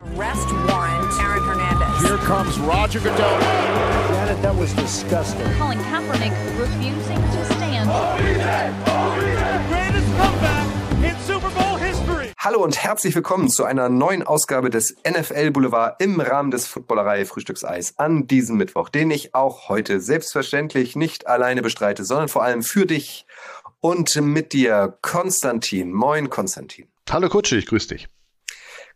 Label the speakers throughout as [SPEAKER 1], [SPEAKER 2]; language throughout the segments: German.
[SPEAKER 1] Arrest warrant, Aaron Hernandez.
[SPEAKER 2] Here comes Roger Goodell.
[SPEAKER 3] Janet, that was disgusting.
[SPEAKER 4] Colin Kaepernick refusing to stand.
[SPEAKER 2] Greatest comeback in Super Bowl history.
[SPEAKER 5] Hallo und herzlich willkommen zu einer neuen Ausgabe des NFL Boulevard im Rahmen des Footballerei Frühstückseis an diesem Mittwoch, den ich auch heute selbstverständlich nicht alleine bestreite, sondern vor allem für dich und mit dir Konstantin. Moin Konstantin.
[SPEAKER 6] Hallo Kutsche, ich grüße dich.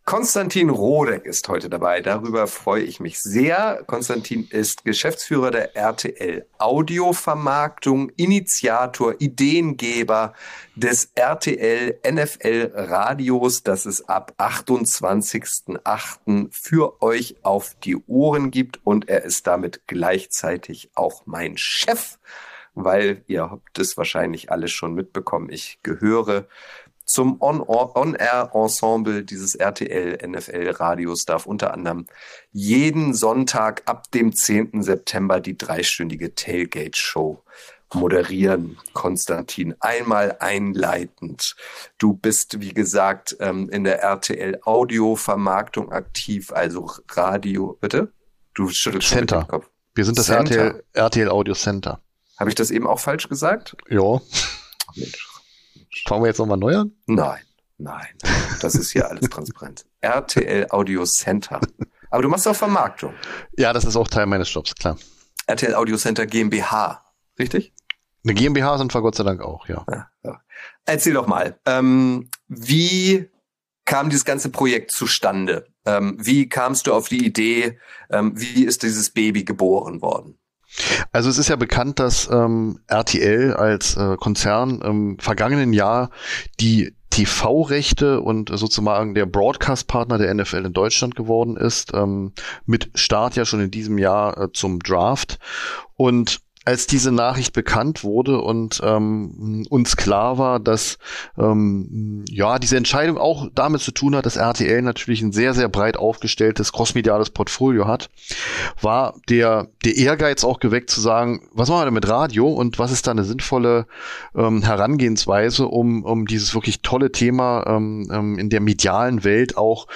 [SPEAKER 5] Konstantin Rodek ist heute dabei. Darüber freue ich mich sehr. Konstantin ist Geschäftsführer der RTL Audiovermarktung, Initiator, Ideengeber des RTL NFL Radios, das es ab 28.08. für euch auf die Ohren gibt. Und er ist damit gleichzeitig auch mein Chef, weil ihr habt es wahrscheinlich alle schon mitbekommen. Ich gehöre zum On-Air-Ensemble dieses RTL NFL Radios darf unter anderem jeden Sonntag ab dem 10. September die dreistündige Tailgate Show moderieren, Konstantin. Einmal einleitend. Du bist, wie gesagt, ähm, in der RTL Audio Vermarktung aktiv, also Radio, bitte? Du schüttelst schon
[SPEAKER 6] Center.
[SPEAKER 5] den Kopf.
[SPEAKER 6] Wir sind das
[SPEAKER 5] Center.
[SPEAKER 6] RTL, RTL Audio Center.
[SPEAKER 5] Habe ich das eben auch falsch gesagt?
[SPEAKER 6] Ja.
[SPEAKER 5] Mensch.
[SPEAKER 6] Fangen wir jetzt nochmal neu an?
[SPEAKER 5] Nein, nein. Das ist hier alles transparent. RTL Audio Center. Aber du machst auch Vermarktung.
[SPEAKER 6] Ja, das ist auch Teil meines Jobs, klar.
[SPEAKER 5] RTL Audio Center GmbH. Richtig?
[SPEAKER 6] Eine GmbH sind wir Gott sei Dank auch, ja.
[SPEAKER 5] Ja, ja. Erzähl doch mal, ähm, wie kam dieses ganze Projekt zustande? Ähm, wie kamst du auf die Idee? Ähm, wie ist dieses Baby geboren worden?
[SPEAKER 6] Also es ist ja bekannt, dass ähm, RTL als äh, Konzern im vergangenen Jahr die TV-Rechte und sozusagen der Broadcast-Partner der NFL in Deutschland geworden ist, ähm, mit Start ja schon in diesem Jahr äh, zum Draft. Und als diese Nachricht bekannt wurde und ähm, uns klar war, dass ähm, ja diese Entscheidung auch damit zu tun hat, dass RTL natürlich ein sehr sehr breit aufgestelltes crossmediales Portfolio hat, war der der Ehrgeiz auch geweckt zu sagen, was machen wir denn mit Radio und was ist da eine sinnvolle ähm, Herangehensweise, um um dieses wirklich tolle Thema ähm, ähm, in der medialen Welt auch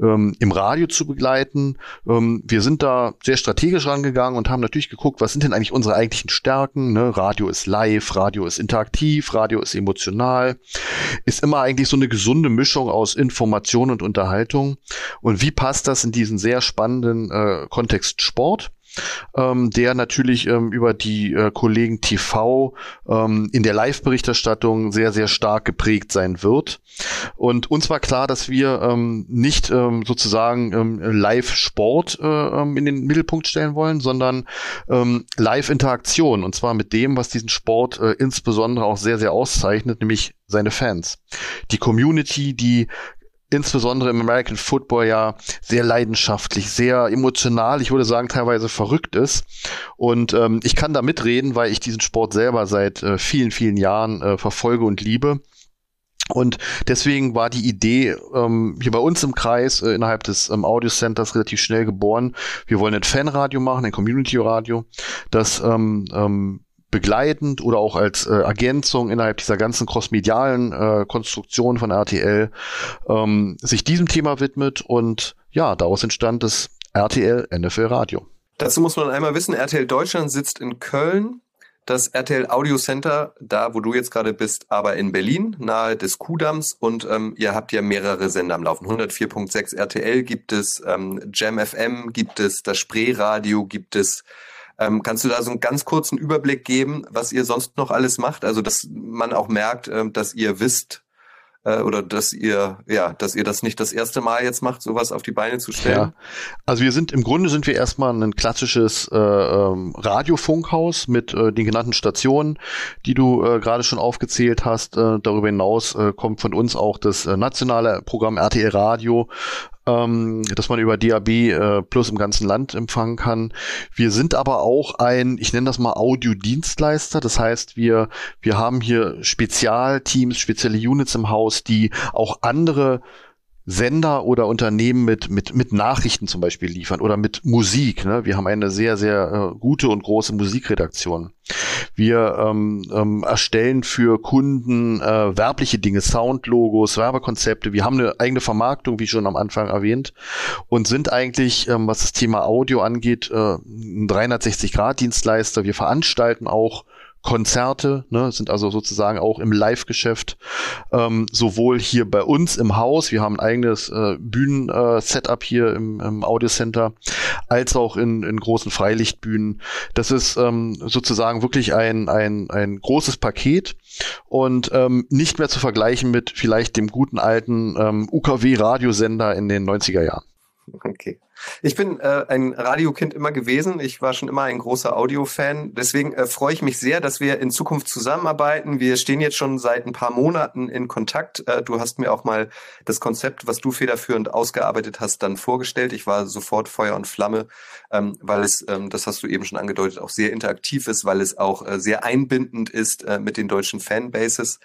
[SPEAKER 6] ähm, im Radio zu begleiten. Ähm, wir sind da sehr strategisch rangegangen und haben natürlich geguckt, was sind denn eigentlich unsere eigentlichen Stärken. Ne? Radio ist live, Radio ist interaktiv, Radio ist emotional, ist immer eigentlich so eine gesunde Mischung aus Information und Unterhaltung. Und wie passt das in diesen sehr spannenden äh, Kontext Sport? Ähm, der natürlich ähm, über die äh, Kollegen TV ähm, in der Live-Berichterstattung sehr, sehr stark geprägt sein wird. Und uns war klar, dass wir ähm, nicht ähm, sozusagen ähm, Live-Sport äh, ähm, in den Mittelpunkt stellen wollen, sondern ähm, Live-Interaktion. Und zwar mit dem, was diesen Sport äh, insbesondere auch sehr, sehr auszeichnet, nämlich seine Fans. Die Community, die insbesondere im American Football ja sehr leidenschaftlich, sehr emotional, ich würde sagen teilweise verrückt ist. Und ähm, ich kann da mitreden, weil ich diesen Sport selber seit äh, vielen, vielen Jahren äh, verfolge und liebe. Und deswegen war die Idee ähm, hier bei uns im Kreis äh, innerhalb des ähm, Audio Centers relativ schnell geboren. Wir wollen ein Fanradio machen, ein Community Radio, das ähm, ähm, begleitend oder auch als äh, Ergänzung innerhalb dieser ganzen crossmedialen äh, Konstruktion von RTL ähm, sich diesem Thema widmet und ja, daraus entstand das RTL NFL Radio.
[SPEAKER 5] Dazu muss man einmal wissen, RTL Deutschland sitzt in Köln, das RTL Audio Center, da wo du jetzt gerade bist, aber in Berlin, nahe des Kuhdamms und ähm, ihr habt ja mehrere Sender am Laufen. 104.6 RTL gibt es, ähm, Jam FM gibt es, das Spreeradio gibt es. Ähm, kannst du da so einen ganz kurzen Überblick geben, was ihr sonst noch alles macht? Also, dass man auch merkt, ähm, dass ihr wisst äh, oder dass ihr, ja, dass ihr das nicht das erste Mal jetzt macht, sowas auf die Beine zu stellen.
[SPEAKER 6] Ja. Also wir sind im Grunde sind wir erstmal ein klassisches äh, ähm, Radiofunkhaus mit äh, den genannten Stationen, die du äh, gerade schon aufgezählt hast. Äh, darüber hinaus äh, kommt von uns auch das äh, nationale Programm RTL Radio, ähm, dass man über DAB äh, Plus im ganzen Land empfangen kann. Wir sind aber auch ein, ich nenne das mal Audiodienstleister. Das heißt, wir, wir haben hier Spezialteams, spezielle Units im Haus, die auch andere Sender oder Unternehmen mit, mit, mit Nachrichten zum Beispiel liefern oder mit Musik. Ne? Wir haben eine sehr, sehr äh, gute und große Musikredaktion. Wir ähm, ähm, erstellen für Kunden äh, werbliche Dinge, Soundlogos, Werbekonzepte. Wir haben eine eigene Vermarktung, wie schon am Anfang erwähnt, und sind eigentlich, ähm, was das Thema Audio angeht, äh, ein 360-Grad-Dienstleister. Wir veranstalten auch Konzerte, ne, sind also sozusagen auch im Live-Geschäft, ähm, sowohl hier bei uns im Haus, wir haben ein eigenes äh, Bühnen-Setup äh, hier im, im Audiocenter, als auch in, in großen Freilichtbühnen. Das ist ähm, sozusagen wirklich ein, ein, ein großes Paket und ähm, nicht mehr zu vergleichen mit vielleicht dem guten alten ähm, UKW-Radiosender in den 90er Jahren.
[SPEAKER 5] Okay. Ich bin äh, ein Radiokind immer gewesen. Ich war schon immer ein großer Audio-Fan. Deswegen äh, freue ich mich sehr, dass wir in Zukunft zusammenarbeiten. Wir stehen jetzt schon seit ein paar Monaten in Kontakt. Äh, du hast mir auch mal das Konzept, was du federführend ausgearbeitet hast, dann vorgestellt. Ich war sofort Feuer und Flamme, ähm, weil es, ähm, das hast du eben schon angedeutet, auch sehr interaktiv ist, weil es auch äh, sehr einbindend ist äh, mit den deutschen Fanbases.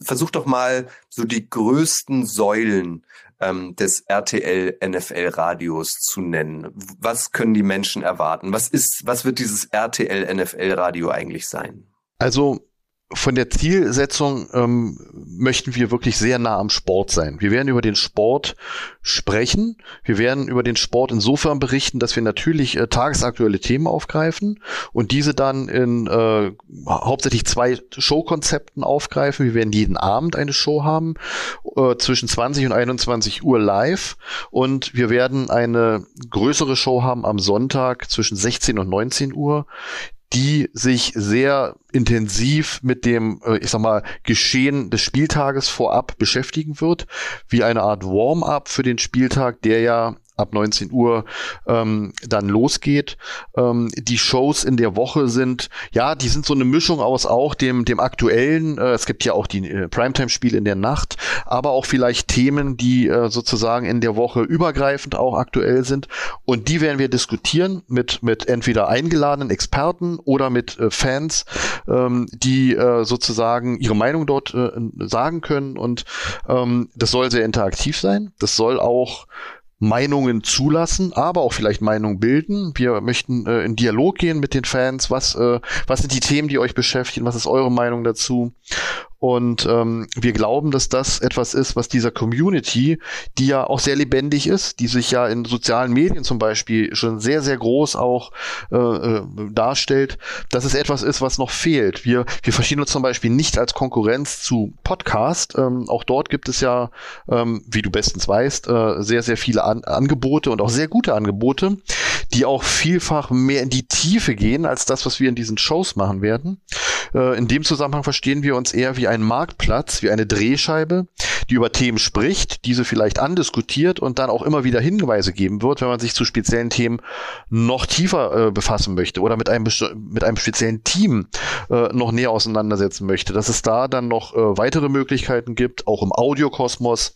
[SPEAKER 5] Versuch doch mal so die größten Säulen ähm, des RTL NFL Radios zu nennen. Was können die Menschen erwarten? Was ist, was wird dieses RTL NFL Radio eigentlich sein?
[SPEAKER 6] Also von der Zielsetzung ähm, möchten wir wirklich sehr nah am Sport sein. Wir werden über den Sport sprechen. Wir werden über den Sport insofern berichten, dass wir natürlich äh, tagesaktuelle Themen aufgreifen und diese dann in äh, hauptsächlich zwei Showkonzepten aufgreifen. Wir werden jeden Abend eine Show haben äh, zwischen 20 und 21 Uhr live und wir werden eine größere Show haben am Sonntag zwischen 16 und 19 Uhr, die sich sehr intensiv mit dem, äh, ich sag mal, Geschehen des Spieltages vorab beschäftigen wird, wie eine Art Warm-up für den Spieltag, der ja ab 19 Uhr ähm, dann losgeht. Ähm, die Shows in der Woche sind, ja, die sind so eine Mischung aus auch dem, dem aktuellen, äh, es gibt ja auch die äh, Primetime-Spiele in der Nacht, aber auch vielleicht Themen, die äh, sozusagen in der Woche übergreifend auch aktuell sind. Und die werden wir diskutieren mit, mit entweder eingeladenen Experten oder mit äh, Fans, ähm, die äh, sozusagen ihre Meinung dort äh, sagen können. Und ähm, das soll sehr interaktiv sein. Das soll auch Meinungen zulassen, aber auch vielleicht Meinungen bilden. Wir möchten äh, in Dialog gehen mit den Fans. Was, äh, was sind die Themen, die euch beschäftigen? Was ist eure Meinung dazu? Und ähm, wir glauben, dass das etwas ist, was dieser Community, die ja auch sehr lebendig ist, die sich ja in sozialen Medien zum Beispiel schon sehr, sehr groß auch äh, äh, darstellt, dass es etwas ist, was noch fehlt. Wir, wir verstehen uns zum Beispiel nicht als Konkurrenz zu Podcast. Ähm, auch dort gibt es ja, ähm, wie du bestens weißt, äh, sehr, sehr viele An Angebote und auch sehr gute Angebote, die auch vielfach mehr in die Tiefe gehen als das, was wir in diesen Shows machen werden. Äh, in dem Zusammenhang verstehen wir uns eher wie ein Marktplatz, wie eine Drehscheibe, die über Themen spricht, diese vielleicht andiskutiert und dann auch immer wieder Hinweise geben wird, wenn man sich zu speziellen Themen noch tiefer äh, befassen möchte oder mit einem, mit einem speziellen Team äh, noch näher auseinandersetzen möchte, dass es da dann noch äh, weitere Möglichkeiten gibt, auch im Audiokosmos.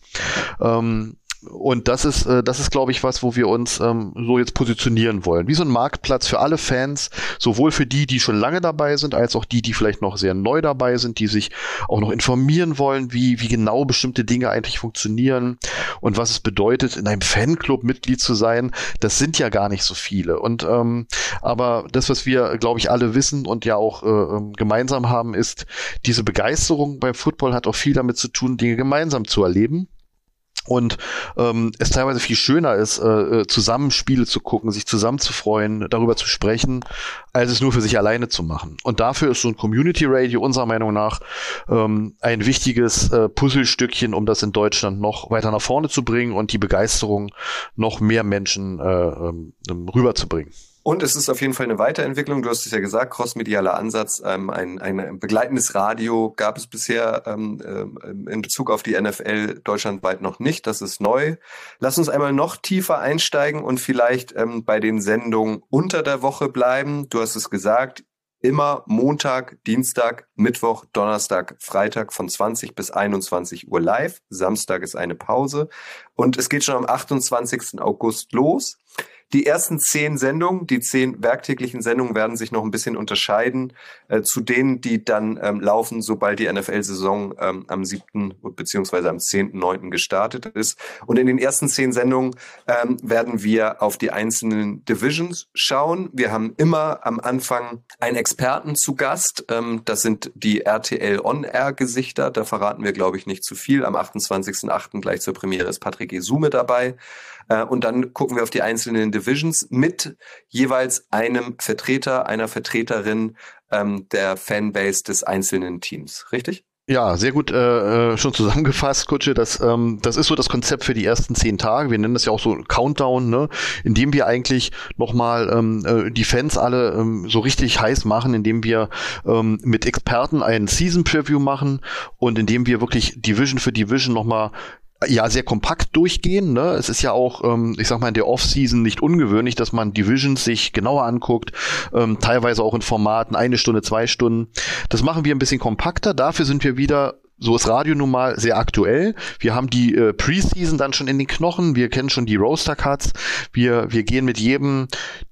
[SPEAKER 6] Ähm, und das ist, äh, das ist, glaube ich, was, wo wir uns ähm, so jetzt positionieren wollen. Wie so ein Marktplatz für alle Fans, sowohl für die, die schon lange dabei sind, als auch die, die vielleicht noch sehr neu dabei sind, die sich auch noch informieren wollen, wie, wie genau bestimmte Dinge eigentlich funktionieren und was es bedeutet, in einem Fanclub Mitglied zu sein. Das sind ja gar nicht so viele. Und ähm, aber das, was wir, glaube ich, alle wissen und ja auch äh, ähm, gemeinsam haben, ist, diese Begeisterung beim Football hat auch viel damit zu tun, Dinge gemeinsam zu erleben und ähm, es teilweise viel schöner ist, äh, äh, zusammen Spiele zu gucken, sich zusammen zu freuen, darüber zu sprechen, als es nur für sich alleine zu machen. Und dafür ist so ein Community Radio unserer Meinung nach ähm, ein wichtiges äh, Puzzlestückchen, um das in Deutschland noch weiter nach vorne zu bringen und die Begeisterung noch mehr Menschen äh, ähm, rüberzubringen.
[SPEAKER 5] Und es ist auf jeden Fall eine Weiterentwicklung. Du hast es ja gesagt, crossmedialer Ansatz. Ähm, ein, ein begleitendes Radio gab es bisher ähm, ähm in Bezug auf die NFL deutschlandweit noch nicht. Das ist neu. Lass uns einmal noch tiefer einsteigen und vielleicht ähm, bei den Sendungen unter der Woche bleiben. Du hast es gesagt, immer Montag, Dienstag, Mittwoch, Donnerstag, Freitag von 20 bis 21 Uhr live. Samstag ist eine Pause. Und es geht schon am 28. August los. Die ersten zehn Sendungen, die zehn werktäglichen Sendungen werden sich noch ein bisschen unterscheiden äh, zu denen, die dann ähm, laufen, sobald die NFL-Saison ähm, am siebten beziehungsweise am zehnten, neunten gestartet ist. Und in den ersten zehn Sendungen ähm, werden wir auf die einzelnen Divisions schauen. Wir haben immer am Anfang einen Experten zu Gast. Ähm, das sind die RTL On-Air-Gesichter. Da verraten wir, glaube ich, nicht zu viel. Am 28.08. gleich zur Premiere ist Patrick Esume dabei. Äh, und dann gucken wir auf die einzelnen Divisions mit jeweils einem Vertreter, einer Vertreterin ähm, der Fanbase des einzelnen Teams. Richtig?
[SPEAKER 6] Ja, sehr gut äh, äh, schon zusammengefasst, Kutsche. Das, ähm, das ist so das Konzept für die ersten zehn Tage. Wir nennen das ja auch so Countdown, ne? indem wir eigentlich nochmal ähm, äh, die Fans alle ähm, so richtig heiß machen, indem wir ähm, mit Experten einen Season Preview machen und indem wir wirklich Division für Division nochmal ja sehr kompakt durchgehen. Ne? Es ist ja auch, ähm, ich sag mal, in der Off-Season nicht ungewöhnlich, dass man Divisions sich genauer anguckt, ähm, teilweise auch in Formaten eine Stunde, zwei Stunden. Das machen wir ein bisschen kompakter. Dafür sind wir wieder so ist Radio nun mal sehr aktuell. Wir haben die äh, Preseason dann schon in den Knochen. Wir kennen schon die Roaster Cuts. Wir, wir gehen mit jedem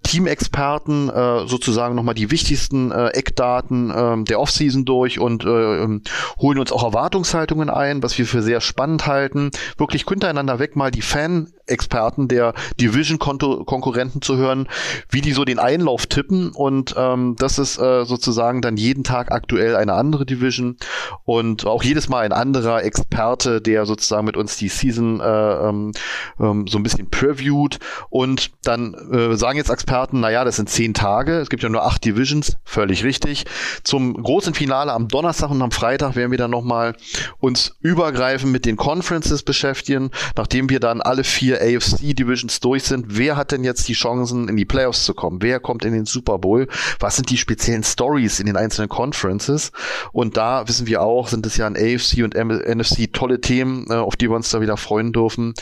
[SPEAKER 6] Teamexperten äh, sozusagen nochmal die wichtigsten äh, Eckdaten äh, der Offseason durch und äh, ähm, holen uns auch Erwartungshaltungen ein, was wir für sehr spannend halten. Wirklich hintereinander weg mal die Fan-Experten der Division-Konkurrenten zu hören, wie die so den Einlauf tippen. Und ähm, das ist äh, sozusagen dann jeden Tag aktuell eine andere Division und auch jedes Mal ein anderer Experte, der sozusagen mit uns die Season äh, ähm, ähm so ein bisschen previewt. Und dann äh, sagen jetzt Experten, Experten, naja, das sind zehn Tage, es gibt ja nur acht Divisions, völlig richtig. Zum großen Finale am Donnerstag und am Freitag werden wir dann nochmal uns übergreifend mit den Conferences beschäftigen, nachdem wir dann alle vier AFC Divisions durch sind. Wer hat denn jetzt die Chancen, in die Playoffs zu kommen? Wer kommt in den Super Bowl? Was sind die speziellen Stories in den einzelnen Conferences? Und da wissen wir auch, sind es ja in AFC und NFC tolle Themen, äh, auf die wir uns da wieder freuen dürfen.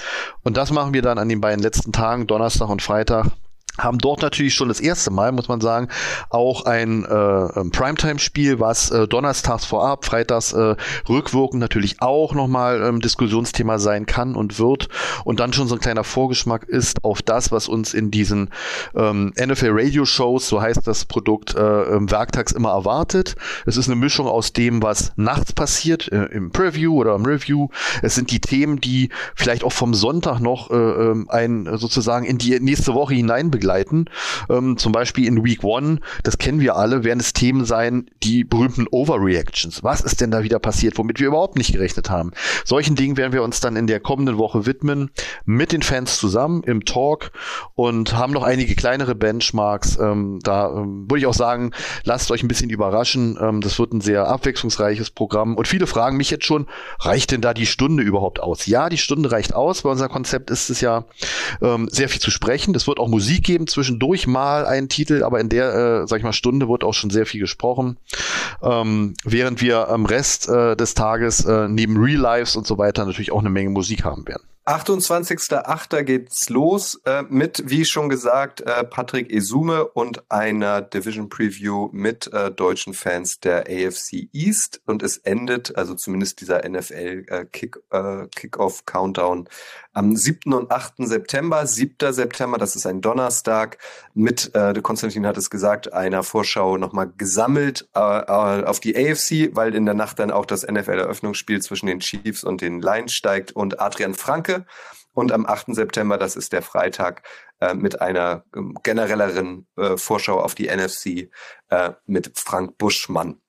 [SPEAKER 6] Und das machen wir dann an den beiden letzten Tagen, Donnerstag und Freitag haben dort natürlich schon das erste Mal, muss man sagen, auch ein äh, Primetime-Spiel, was äh, donnerstags vorab, freitags äh, rückwirkend natürlich auch nochmal ähm, Diskussionsthema sein kann und wird und dann schon so ein kleiner Vorgeschmack ist auf das, was uns in diesen ähm, NFL Radio Shows, so heißt das Produkt, äh, werktags immer erwartet. Es ist eine Mischung aus dem, was nachts passiert, äh, im Preview oder im Review. Es sind die Themen, die vielleicht auch vom Sonntag noch äh, ähm, ein sozusagen in die nächste Woche hinein begleiten begleiten. Ähm, zum Beispiel in Week One, das kennen wir alle, werden es Themen sein, die berühmten Overreactions. Was ist denn da wieder passiert, womit wir überhaupt nicht gerechnet haben? Solchen Dingen werden wir uns dann in der kommenden Woche widmen, mit den Fans zusammen im Talk und haben noch einige kleinere Benchmarks. Ähm, da ähm, würde ich auch sagen, lasst euch ein bisschen überraschen. Ähm, das wird ein sehr abwechslungsreiches Programm. Und viele fragen mich jetzt schon, reicht denn da die Stunde überhaupt aus? Ja, die Stunde reicht aus. Bei unserem Konzept ist es ja ähm, sehr viel zu sprechen. Das wird auch Musik geben geben zwischendurch mal einen Titel, aber in der, äh, sag ich mal, Stunde wird auch schon sehr viel gesprochen. Ähm, während wir am Rest äh, des Tages äh, neben Real Lives und so weiter natürlich auch eine Menge Musik haben werden.
[SPEAKER 5] 28.08. geht's los äh, mit, wie schon gesagt, äh, Patrick Esume und einer Division Preview mit äh, deutschen Fans der AFC East und es endet, also zumindest dieser NFL äh, Kick, äh, Kickoff Countdown am 7. und 8. September. 7. September, das ist ein Donnerstag, mit, äh, Konstantin hat es gesagt, einer Vorschau nochmal gesammelt äh, äh auf die AFC, weil in der Nacht dann auch das NFL-Eröffnungsspiel zwischen den Chiefs und den Lions steigt und Adrian Franke. Und am 8. September, das ist der Freitag, äh, mit einer äh, generelleren äh, Vorschau auf die NFC äh, mit Frank Buschmann.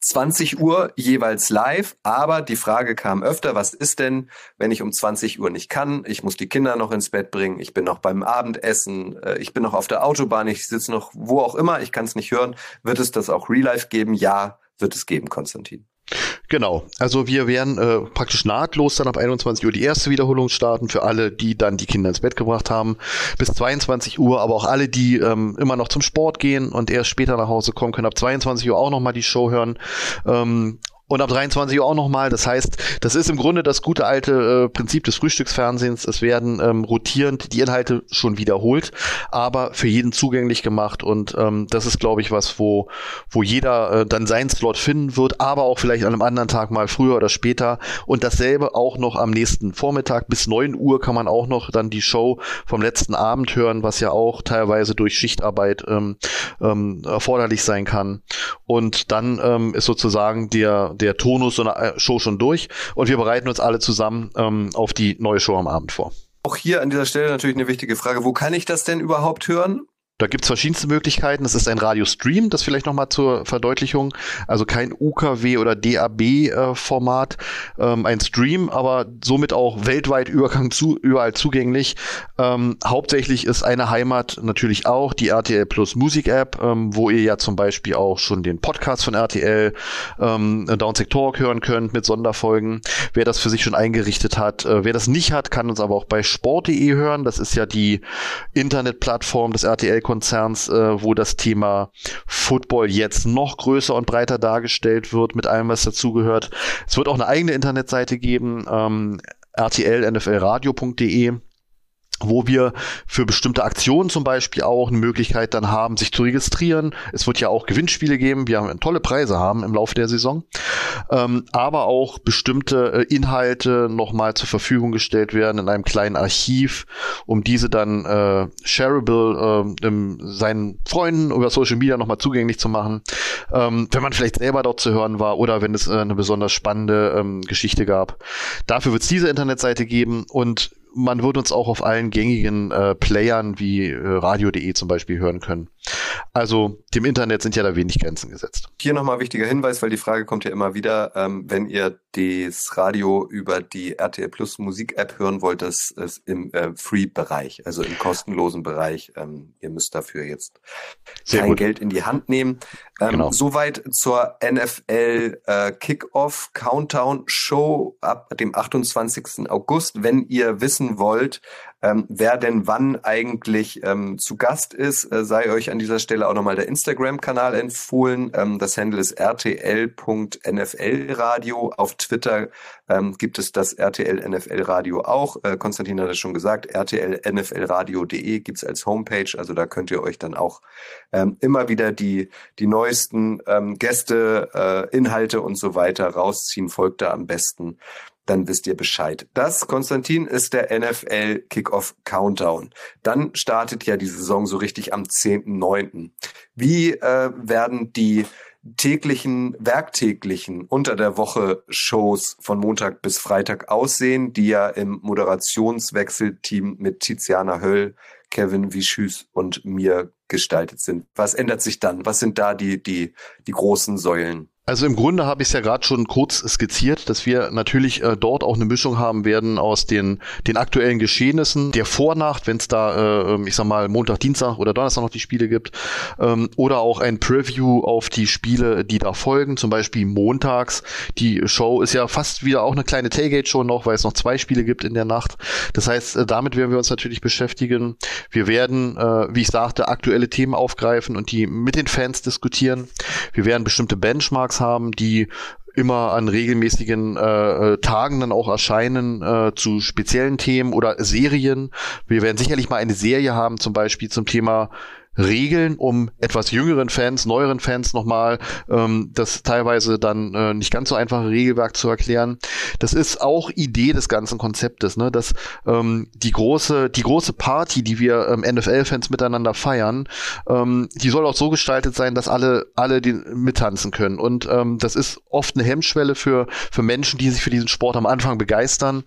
[SPEAKER 5] 20 Uhr jeweils live, aber die Frage kam öfter, was ist denn, wenn ich um 20 Uhr nicht kann? Ich muss die Kinder noch ins Bett bringen, ich bin noch beim Abendessen, äh, ich bin noch auf der Autobahn, ich sitze noch wo auch immer, ich kann es nicht hören. Wird es das auch Real Life geben? Ja, wird es geben, Konstantin.
[SPEAKER 6] Genau, also wir werden äh, praktisch nahtlos dann ab 21 Uhr die erste Wiederholung starten für alle, die dann die Kinder ins Bett gebracht haben, bis 22 Uhr, aber auch alle, die ähm, immer noch zum Sport gehen und erst später nach Hause kommen, können ab 22 Uhr auch nochmal die Show hören. Ähm, Und ab 23 Uhr auch nochmal. Das heißt, das ist im Grunde das gute alte äh, Prinzip des Frühstücksfernsehens. Es werden ähm, rotierend die Inhalte schon wiederholt, aber für jeden zugänglich gemacht. Und ähm, das ist, glaube ich, was, wo, wo jeder äh, dann seinen Slot finden wird, aber auch vielleicht an einem anderen Tag mal früher oder später. Und dasselbe auch noch am nächsten Vormittag. Bis 9 Uhr kann man auch noch dann die Show vom letzten Abend hören, was ja auch teilweise durch Schichtarbeit ähm, ähm, erforderlich sein kann. Und dann ähm, ist sozusagen der der Tonus so eine äh, Show schon durch und wir bereiten uns alle zusammen ähm, auf die neue Show am Abend vor.
[SPEAKER 5] Auch hier an dieser Stelle natürlich eine wichtige Frage. Wo kann ich das denn überhaupt hören?
[SPEAKER 6] Da gibt's verschiedenste Möglichkeiten. Es ist ein Radiostream, das vielleicht nochmal zur Verdeutlichung. Also kein UKW oder DAB-Format, äh, ähm, ein Stream, aber somit auch weltweit zu, überall zugänglich. Ähm, hauptsächlich ist eine Heimat natürlich auch die RTL Plus Musik App, ähm, wo ihr ja zum Beispiel auch schon den Podcast von RTL ähm, Downsick Talk hören könnt mit Sonderfolgen. Wer das für sich schon eingerichtet hat, äh, wer das nicht hat, kann uns aber auch bei sport.de hören. Das ist ja die Internetplattform des RTL Konzerns, äh, wo das Thema Football jetzt noch größer und breiter dargestellt wird, mit allem, was dazugehört. Es wird auch eine eigene Internetseite geben, ähm, rtlnflradio.de wo wir für bestimmte Aktionen zum Beispiel auch eine Möglichkeit dann haben, sich zu registrieren. Es wird ja auch Gewinnspiele geben, wir haben tolle Preise haben im Laufe der Saison, ähm, aber auch bestimmte äh, Inhalte nochmal zur Verfügung gestellt werden in einem kleinen Archiv, um diese dann äh, shareable äh, seinen Freunden über Social Media nochmal zugänglich zu machen, ähm, wenn man vielleicht selber dort zu hören war oder wenn es äh, eine besonders spannende ähm, Geschichte gab. Dafür wird es diese Internetseite geben und man wird uns auch auf allen gängigen äh, Playern wie äh, radio.de zum Beispiel hören können. Also dem Internet sind ja da wenig Grenzen gesetzt.
[SPEAKER 5] Hier nochmal wichtiger Hinweis, weil die Frage kommt ja immer wieder, ähm, wenn ihr das Radio über die RTL Plus Musik App hören wollt, das ist im äh, Free-Bereich, also im kostenlosen Bereich. Ähm, ihr müsst dafür jetzt Sehr kein gut. Geld in die Hand nehmen. Ähm, genau. Soweit zur NFL äh, Kickoff Countdown Show ab dem 28. August. Wenn ihr wissen wollt, ähm, wer denn wann eigentlich ähm, zu Gast ist, äh, sei euch an dieser Stelle auch nochmal der Instagram-Kanal empfohlen. Ähm, das Handle ist rtl.nflradio. Auf Twitter ähm, gibt es das RTL NFL Radio auch. Äh, Konstantin hat es schon gesagt, rtlnflradio.de gibt's als Homepage. Also da könnt ihr euch dann auch ähm, immer wieder die, die neuesten ähm, Gäste, äh, Inhalte und so weiter rausziehen. Folgt da am besten dann wisst ihr Bescheid. Das, Konstantin, ist der NFL Kickoff Countdown. Dann startet ja die Saison so richtig am 10.9. Wie äh, werden die täglichen, werktäglichen unter der Woche Shows von Montag bis Freitag aussehen, die ja im Moderationswechselteam mit Tiziana Höll, Kevin Wischüs und mir gestaltet sind. Was ändert sich dann? Was sind da die, die, die großen Säulen?
[SPEAKER 6] Also im Grunde habe ich es ja gerade schon kurz skizziert, dass wir natürlich äh, dort auch eine Mischung haben werden aus den, den aktuellen Geschehnissen, der Vornacht, wenn es da, äh, ähm, ich sag mal, Montag, Dienstag oder Donnerstag noch die Spiele gibt, ähm, oder auch ein Preview auf die Spiele, die da folgen, zum Beispiel montags. Die Show ist ja fast wieder auch eine kleine Tailgate-Show noch, weil es noch zwei Spiele gibt in der Nacht. Das heißt, äh, damit werden wir uns natürlich beschäftigen. Wir werden, äh, wie ich sagte, aktuelle Themen aufgreifen und die mit den Fans diskutieren. Wir werden bestimmte Benchmarks haben, die immer an regelmäßigen äh, Tagen dann auch erscheinen äh, zu speziellen Themen oder Serien. Wir werden sicherlich mal eine Serie haben, zum Beispiel zum Thema Regeln, um etwas jüngeren Fans, neueren Fans nochmal ähm, das teilweise dann äh, nicht ganz so einfache Regelwerk zu erklären. Das ist auch Idee des ganzen Konzeptes, ne? dass ähm, die große die große Party, die wir ähm, NFL-Fans miteinander feiern, ähm, die soll auch so gestaltet sein, dass alle alle die mittanzen können. Und ähm, das ist oft eine Hemmschwelle für für Menschen, die sich für diesen Sport am Anfang begeistern.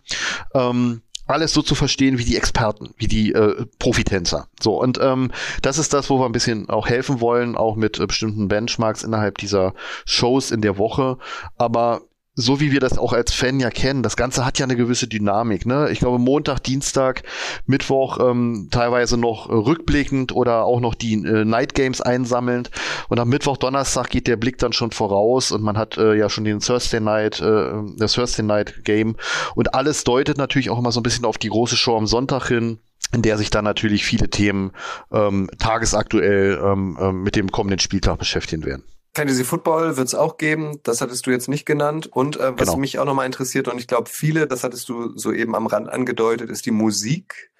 [SPEAKER 6] Ähm, alles so zu verstehen wie die Experten, wie die äh, Profitänzer. So, und ähm, das ist das, wo wir ein bisschen auch helfen wollen, auch mit äh, bestimmten Benchmarks innerhalb dieser Shows in der Woche. Aber so wie wir das auch als Fan ja kennen, das Ganze hat ja eine gewisse Dynamik. Ne? Ich glaube, Montag, Dienstag, Mittwoch ähm, teilweise noch rückblickend oder auch noch die äh, Night Games einsammelnd. Und am Mittwoch, Donnerstag geht der Blick dann schon voraus und man hat äh, ja schon den Thursday Night, äh, das Thursday Night Game. Und alles deutet natürlich auch immer so ein bisschen auf die große Show am Sonntag hin in der sich dann natürlich viele Themen ähm, tagesaktuell ähm, ähm, mit dem kommenden Spieltag beschäftigen werden.
[SPEAKER 5] Fantasy Football wird es auch geben, das hattest du jetzt nicht genannt. Und äh, was
[SPEAKER 6] Genau.
[SPEAKER 5] mich auch nochmal interessiert, und ich glaube viele, das hattest du soeben am Rand angedeutet, ist die Musik.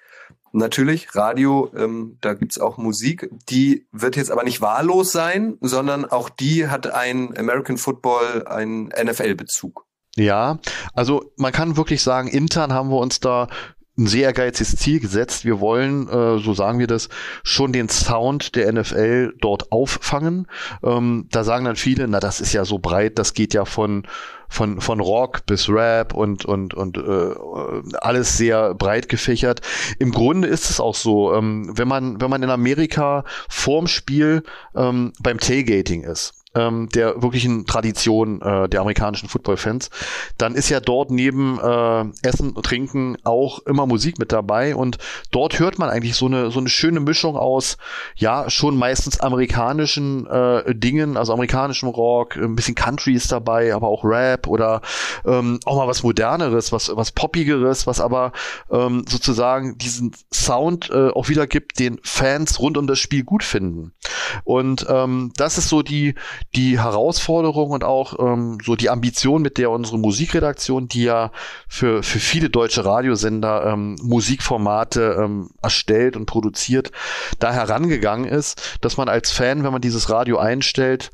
[SPEAKER 5] Natürlich, Radio, ähm, da gibt's auch Musik. Die wird jetzt aber nicht wahllos sein, sondern auch die hat einen American Football, einen NFL-Bezug.
[SPEAKER 6] Ja, also man kann wirklich sagen, intern haben wir uns da ein sehr ehrgeiziges Ziel gesetzt. Wir wollen, äh, so sagen wir das, schon den Sound der NFL dort auffangen. Ähm, da sagen dann viele, na das ist ja so breit, das geht ja von von von Rock bis Rap und und und äh, alles sehr breit gefächert. Im Grunde ist es auch so, ähm, wenn man wenn man in Amerika vorm Spiel ähm, beim Tailgating ist ähm, der wirklichen Tradition äh, der amerikanischen Football-Fans, dann ist ja dort neben äh, Essen und Trinken auch immer Musik mit dabei und dort hört man eigentlich so eine so eine schöne Mischung aus ja schon meistens amerikanischen äh, Dingen, also amerikanischem Rock, ein bisschen Country ist dabei, aber auch Rap oder ähm, auch mal was moderneres, was was poppigeres, was aber ähm, sozusagen diesen Sound äh, auch wieder gibt, den Fans rund um das Spiel gut finden. Und ähm, das ist so die die Herausforderung und auch ähm, so die Ambition, mit der unsere Musikredaktion, die ja für, für viele deutsche Radiosender ähm, Musikformate ähm, erstellt und produziert, da herangegangen ist, dass man als Fan, wenn man dieses Radio einstellt,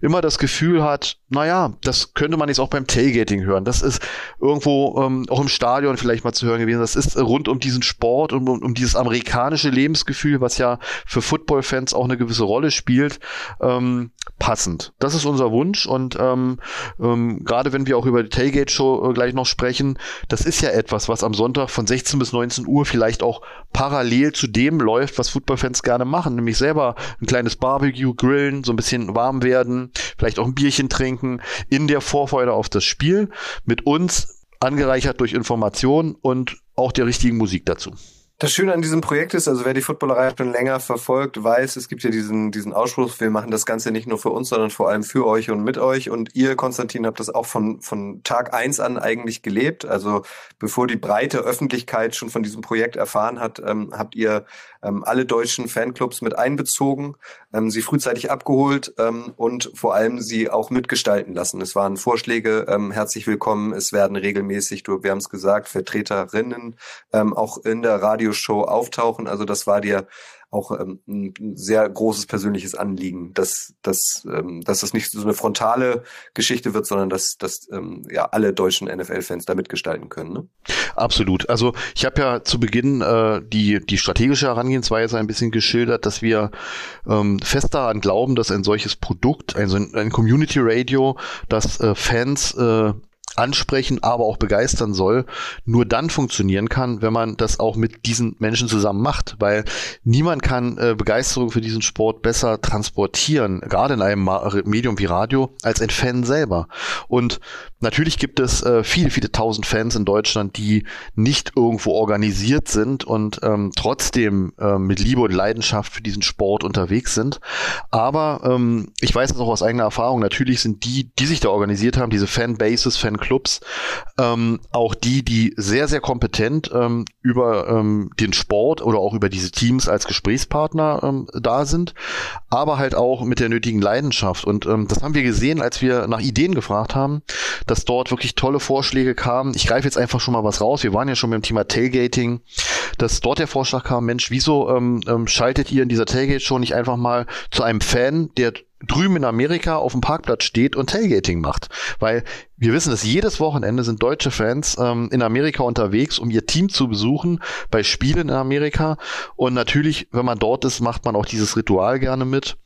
[SPEAKER 6] immer das Gefühl hat, naja, das könnte man jetzt auch beim Tailgating hören. Das ist irgendwo ähm, auch im Stadion vielleicht mal zu hören gewesen. Das ist rund um diesen Sport und um, um dieses amerikanische Lebensgefühl, was ja für Football-Fans auch eine gewisse Rolle spielt, ähm, passend. Das ist unser Wunsch und ähm, ähm, gerade wenn wir auch über die Tailgate-Show äh, gleich noch sprechen, das ist ja etwas, was am Sonntag von 16 bis 19 Uhr vielleicht auch parallel zu dem läuft, was Footballfans gerne machen, nämlich selber ein kleines Barbecue grillen, so ein bisschen warm werden, vielleicht auch ein Bierchen trinken in der Vorfreude auf das Spiel mit uns angereichert durch Informationen und auch der richtigen Musik dazu.
[SPEAKER 5] Das Schöne an diesem Projekt ist, also wer die Footballerei schon länger verfolgt, weiß, es gibt ja diesen, diesen Ausspruch, wir machen das Ganze nicht nur für uns, sondern vor allem für euch und mit euch. Und ihr, Konstantin, habt das auch von, von Tag eins an eigentlich gelebt. Also bevor die breite Öffentlichkeit schon von diesem Projekt erfahren hat, ähm, habt ihr ähm, alle deutschen Fanclubs mit einbezogen, ähm, sie frühzeitig abgeholt ähm, und vor allem sie auch mitgestalten lassen. Es waren Vorschläge, ähm, herzlich willkommen. Es werden regelmäßig, du, wir haben es gesagt, Vertreterinnen ähm, auch in der Radioshow auftauchen. Also das war dir auch ähm, ein sehr großes persönliches Anliegen, dass, dass, ähm, dass das nicht so eine frontale Geschichte wird, sondern dass, dass ähm, ja alle deutschen NFL-Fans da mitgestalten können. Ne?
[SPEAKER 6] Absolut. Also ich habe ja zu Beginn äh, die, die strategische Herangehensweise ein bisschen geschildert, dass wir ähm, fest daran glauben, dass ein solches Produkt, ein, ein Community Radio, das äh, Fans äh, ansprechen, aber auch begeistern soll, nur dann funktionieren kann, wenn man das auch mit diesen Menschen zusammen macht, weil niemand kann äh, Begeisterung für diesen Sport besser transportieren, gerade in einem Medium wie Radio, als ein Fan selber. Und natürlich gibt es äh, viele, viele tausend Fans in Deutschland, die nicht irgendwo organisiert sind und ähm, trotzdem äh, mit Liebe und Leidenschaft für diesen Sport unterwegs sind. Aber ähm, ich weiß es auch aus eigener Erfahrung, natürlich sind die, die sich da organisiert haben, diese Fanbases, Fanclubs, ähm, auch die, die sehr, sehr kompetent ähm, über ähm, den Sport oder auch über diese Teams als Gesprächspartner ähm, da sind, aber halt auch mit der nötigen Leidenschaft. Und ähm, das haben wir gesehen, als wir nach Ideen gefragt haben, dass dort wirklich tolle Vorschläge kamen. Ich greife jetzt einfach schon mal was raus. Wir waren ja schon beim Thema Tailgating, dass dort der Vorschlag kam, Mensch, wieso ähm, ähm, schaltet ihr in dieser Tailgate-Show nicht einfach mal zu einem Fan, der drüben in Amerika auf dem Parkplatz steht und Tailgating macht. Weil wir wissen, dass jedes Wochenende sind deutsche Fans ähm, in Amerika unterwegs, um ihr Team zu besuchen bei Spielen in Amerika. Und natürlich, wenn man dort ist, macht man auch dieses Ritual gerne mit.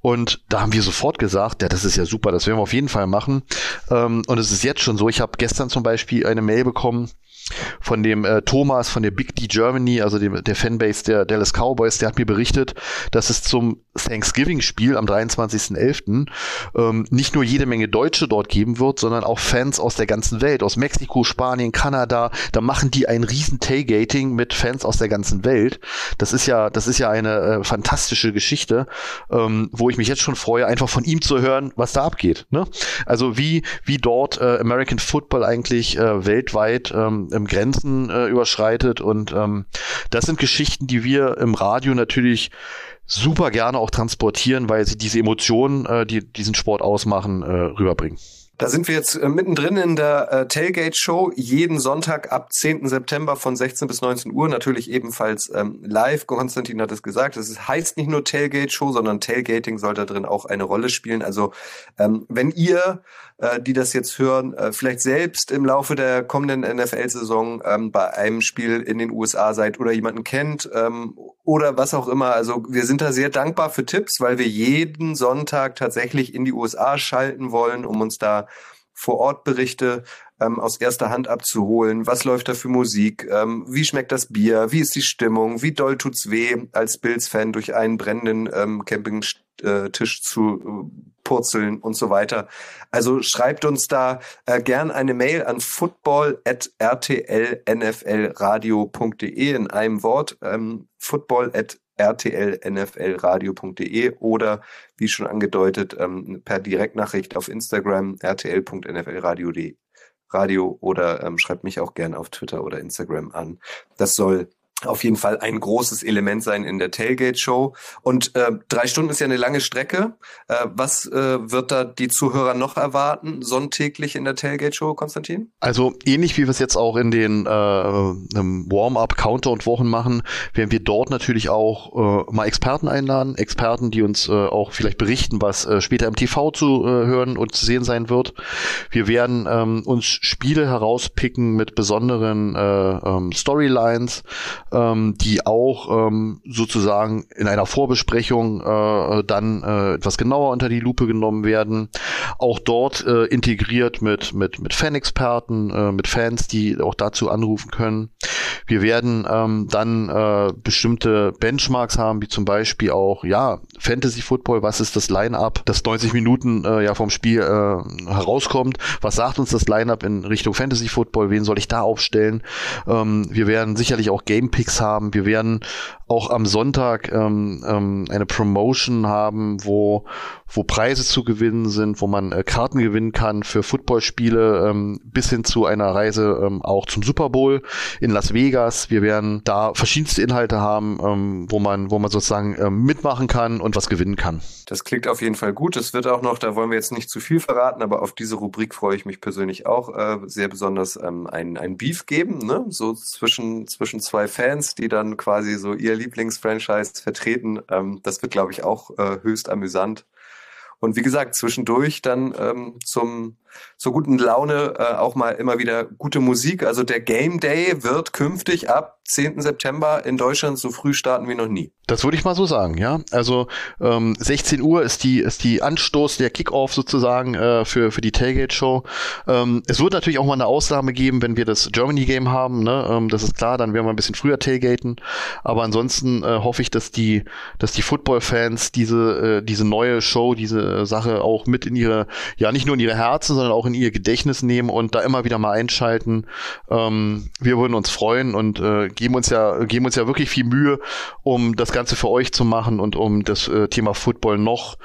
[SPEAKER 6] Und da haben wir sofort gesagt, ja, das ist ja super, das werden wir auf jeden Fall machen. Ähm, und es ist jetzt schon so, ich habe gestern zum Beispiel eine Mail bekommen, von dem äh, Thomas von der Big D Germany, also dem, der Fanbase der Dallas Cowboys, der hat mir berichtet, dass es zum Thanksgiving-Spiel am 23.11. Ähm, nicht nur jede Menge Deutsche dort geben wird, sondern auch Fans aus der ganzen Welt, aus Mexiko, Spanien, Kanada. Da machen die ein riesen Tailgating mit Fans aus der ganzen Welt. Das ist ja, das ist ja eine äh, fantastische Geschichte, ähm, wo ich mich jetzt schon freue, einfach von ihm zu hören, was da abgeht. Ne? Also wie wie dort äh, American Football eigentlich äh, weltweit ähm, im Grenzen äh, überschreitet und ähm, das sind Geschichten, die wir im Radio natürlich super gerne auch transportieren, weil sie diese Emotionen, äh, die diesen Sport ausmachen, äh, rüberbringen.
[SPEAKER 5] Da sind wir jetzt äh, mittendrin in der äh, Tailgate-Show. Jeden Sonntag ab 10. September von 16 bis 19 Uhr. Natürlich ebenfalls ähm, live. Konstantin hat es gesagt. Es heißt nicht nur Tailgate-Show, sondern Tailgating soll da drin auch eine Rolle spielen. Also ähm, wenn ihr äh, die das jetzt hören, äh, vielleicht selbst im Laufe der kommenden NFL-Saison ähm, bei einem Spiel in den USA seid oder jemanden kennt ähm, oder was auch immer. Also wir sind da sehr dankbar für Tipps, weil wir jeden Sonntag tatsächlich in die USA schalten wollen, um uns da vor Ort Berichte ähm, aus erster Hand abzuholen. Was läuft da für Musik? Ähm, wie schmeckt das Bier? Wie ist die Stimmung? Wie doll tut's weh, als Bills-Fan durch einen brennenden ähm, Campingtisch zu äh, purzeln und so weiter. Also schreibt uns da äh, gern eine Mail an football@rtlnflradio.de in einem Wort. Ähm, football rtlnflradio.de oder wie schon angedeutet ähm, per Direktnachricht auf Instagram rtl.nflradio.de Radio oder ähm, schreibt mich auch gern auf Twitter oder Instagram an. Das soll auf jeden Fall ein großes Element sein in der Tailgate-Show. Und äh, drei Stunden ist ja eine lange Strecke. Äh, was äh, wird da die Zuhörer noch erwarten, sonntäglich in der Tailgate-Show, Konstantin?
[SPEAKER 6] Also ähnlich wie wir es jetzt auch in den äh, Warm-up, Counter-und-Wochen machen, werden wir dort natürlich auch äh, mal Experten einladen. Experten, die uns äh, auch vielleicht berichten, was äh, später im TV zu äh, hören und zu sehen sein wird. Wir werden ähm, uns Spiele herauspicken mit besonderen äh, ähm, Storylines ähm, die auch ähm, sozusagen in einer Vorbesprechung äh, dann äh, etwas genauer unter die Lupe genommen werden. Auch dort äh, integriert mit, mit, mit Fanexperten, äh, mit Fans, die auch dazu anrufen können. Wir werden ähm, dann äh, bestimmte Benchmarks haben, wie zum Beispiel auch, ja, Fantasy Football, was ist das Line-Up, das 90 Minuten äh, ja vom Spiel äh, herauskommt. Was sagt uns das Line-Up in Richtung Fantasy Football? Wen soll ich da aufstellen? Ähm, wir werden sicherlich auch Game Picks haben. Wir werden auch am Sonntag ähm, ähm, eine Promotion haben, wo, wo Preise zu gewinnen sind, wo man äh, Karten gewinnen kann für Footballspiele ähm, bis hin zu einer Reise ähm, auch zum Super Bowl in Las Vegas. Wir werden da verschiedenste Inhalte haben, ähm, wo man, wo man sozusagen ähm, mitmachen kann und was gewinnen kann.
[SPEAKER 5] Das klingt auf jeden Fall gut. Es wird auch noch, da wollen wir jetzt nicht zu viel verraten, aber auf diese Rubrik freue ich mich persönlich auch äh, sehr besonders ähm, ein, ein Beef geben, ne? So zwischen, zwischen zwei Fans, die dann quasi so ihr Lieblingsfranchise vertreten. Ähm, das wird, glaube ich, auch äh, höchst amüsant. Und wie gesagt, zwischendurch dann ähm, zum zur guten Laune äh, auch mal immer wieder gute Musik. Also der Game Day wird künftig ab 10. September in Deutschland so früh starten wie noch nie.
[SPEAKER 6] Das würde ich mal so sagen, ja. Also ähm, 16 Uhr ist die ist die Anstoß, der Kickoff sozusagen äh, für für die Tailgate Show. Ähm, es wird natürlich auch mal eine Ausnahme geben, wenn wir das Germany Game haben. Ne? Ähm, das ist klar, dann werden wir ein bisschen früher Tailgaten. Aber ansonsten äh, hoffe ich, dass die dass die Football Fans diese äh, diese neue Show, diese Sache auch mit in ihre ja nicht nur in ihre Herzen, sondern auch in ihr Gedächtnis nehmen und da immer wieder mal einschalten. Ähm, wir würden uns freuen und äh, geben uns ja geben uns ja wirklich viel Mühe, um das Ganze für euch zu machen und um das äh, Thema Football noch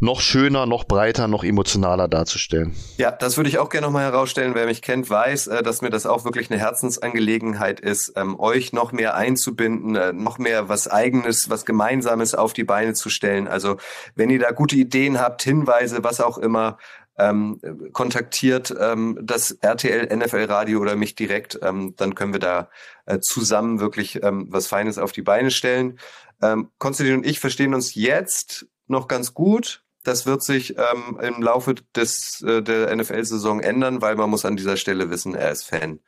[SPEAKER 6] noch schöner, noch breiter, noch emotionaler darzustellen.
[SPEAKER 5] Ja, das würde ich auch gerne nochmal herausstellen. Wer mich kennt, weiß, äh, dass mir das auch wirklich eine Herzensangelegenheit ist, ähm, euch noch mehr einzubinden, äh, noch mehr was Eigenes, was Gemeinsames auf die Beine zu stellen. Also wenn ihr da gute Ideen habt, Hinweise, was auch immer, ähm, kontaktiert ähm, das RTL NFL Radio oder mich direkt, ähm, dann können wir da äh, zusammen wirklich ähm, was Feines auf die Beine stellen. Ähm, Konstantin und ich verstehen uns jetzt noch ganz gut. Das wird sich ähm, im Laufe des, äh, der NFL-Saison ändern, weil man muss an dieser Stelle wissen, er ist Fan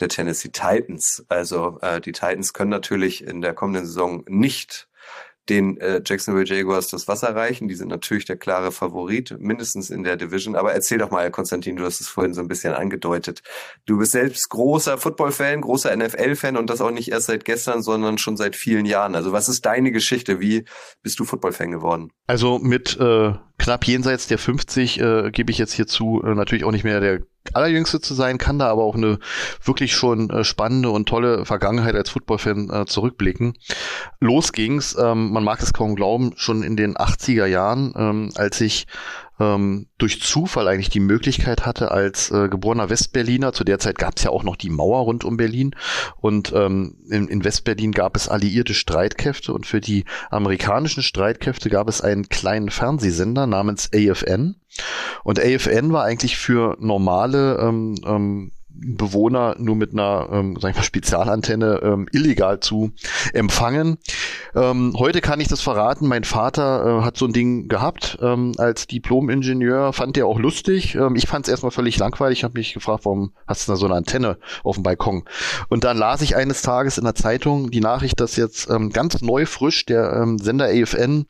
[SPEAKER 5] der Tennessee Titans. Also äh, die Titans können natürlich in der kommenden Saison nicht den äh, Jacksonville Jaguars das Wasser reichen. Die sind natürlich der klare Favorit, mindestens in der Division. Aber erzähl doch mal, Konstantin, du hast es vorhin so ein bisschen angedeutet. Du bist selbst großer Football-Fan, großer NFL-Fan und das auch nicht erst seit gestern, sondern schon seit vielen Jahren. Also was ist deine Geschichte? Wie bist du Football-Fan geworden?
[SPEAKER 6] Also mit äh, knapp jenseits der 50 äh, gebe ich jetzt hierzu äh, natürlich auch nicht mehr der allerjüngste zu sein, kann da aber auch eine wirklich schon äh, spannende und tolle Vergangenheit als Footballfan äh, zurückblicken. Los ging's, ähm, man mag es kaum glauben, schon in den 80er Jahren, ähm, als ich ähm, durch Zufall eigentlich die Möglichkeit hatte, als äh, geborener Westberliner, zu der Zeit gab es ja auch noch die Mauer rund um Berlin und ähm, in, in Westberlin gab es alliierte Streitkräfte und für die amerikanischen Streitkräfte gab es einen kleinen Fernsehsender namens AFN. Und AFN war eigentlich für normale ähm, ähm, Bewohner nur mit einer ähm, sag ich mal, Spezialantenne ähm, illegal zu empfangen. Ähm, heute kann ich das verraten. Mein Vater äh, hat so ein Ding gehabt ähm, als Diplom-Ingenieur, fand der auch lustig. Ähm, ich fand es erstmal völlig langweilig. Ich habe mich gefragt, warum hast du da so eine Antenne auf dem Balkon? Und dann las ich eines Tages in der Zeitung die Nachricht, dass jetzt ähm, ganz neu frisch der ähm, Sender AFN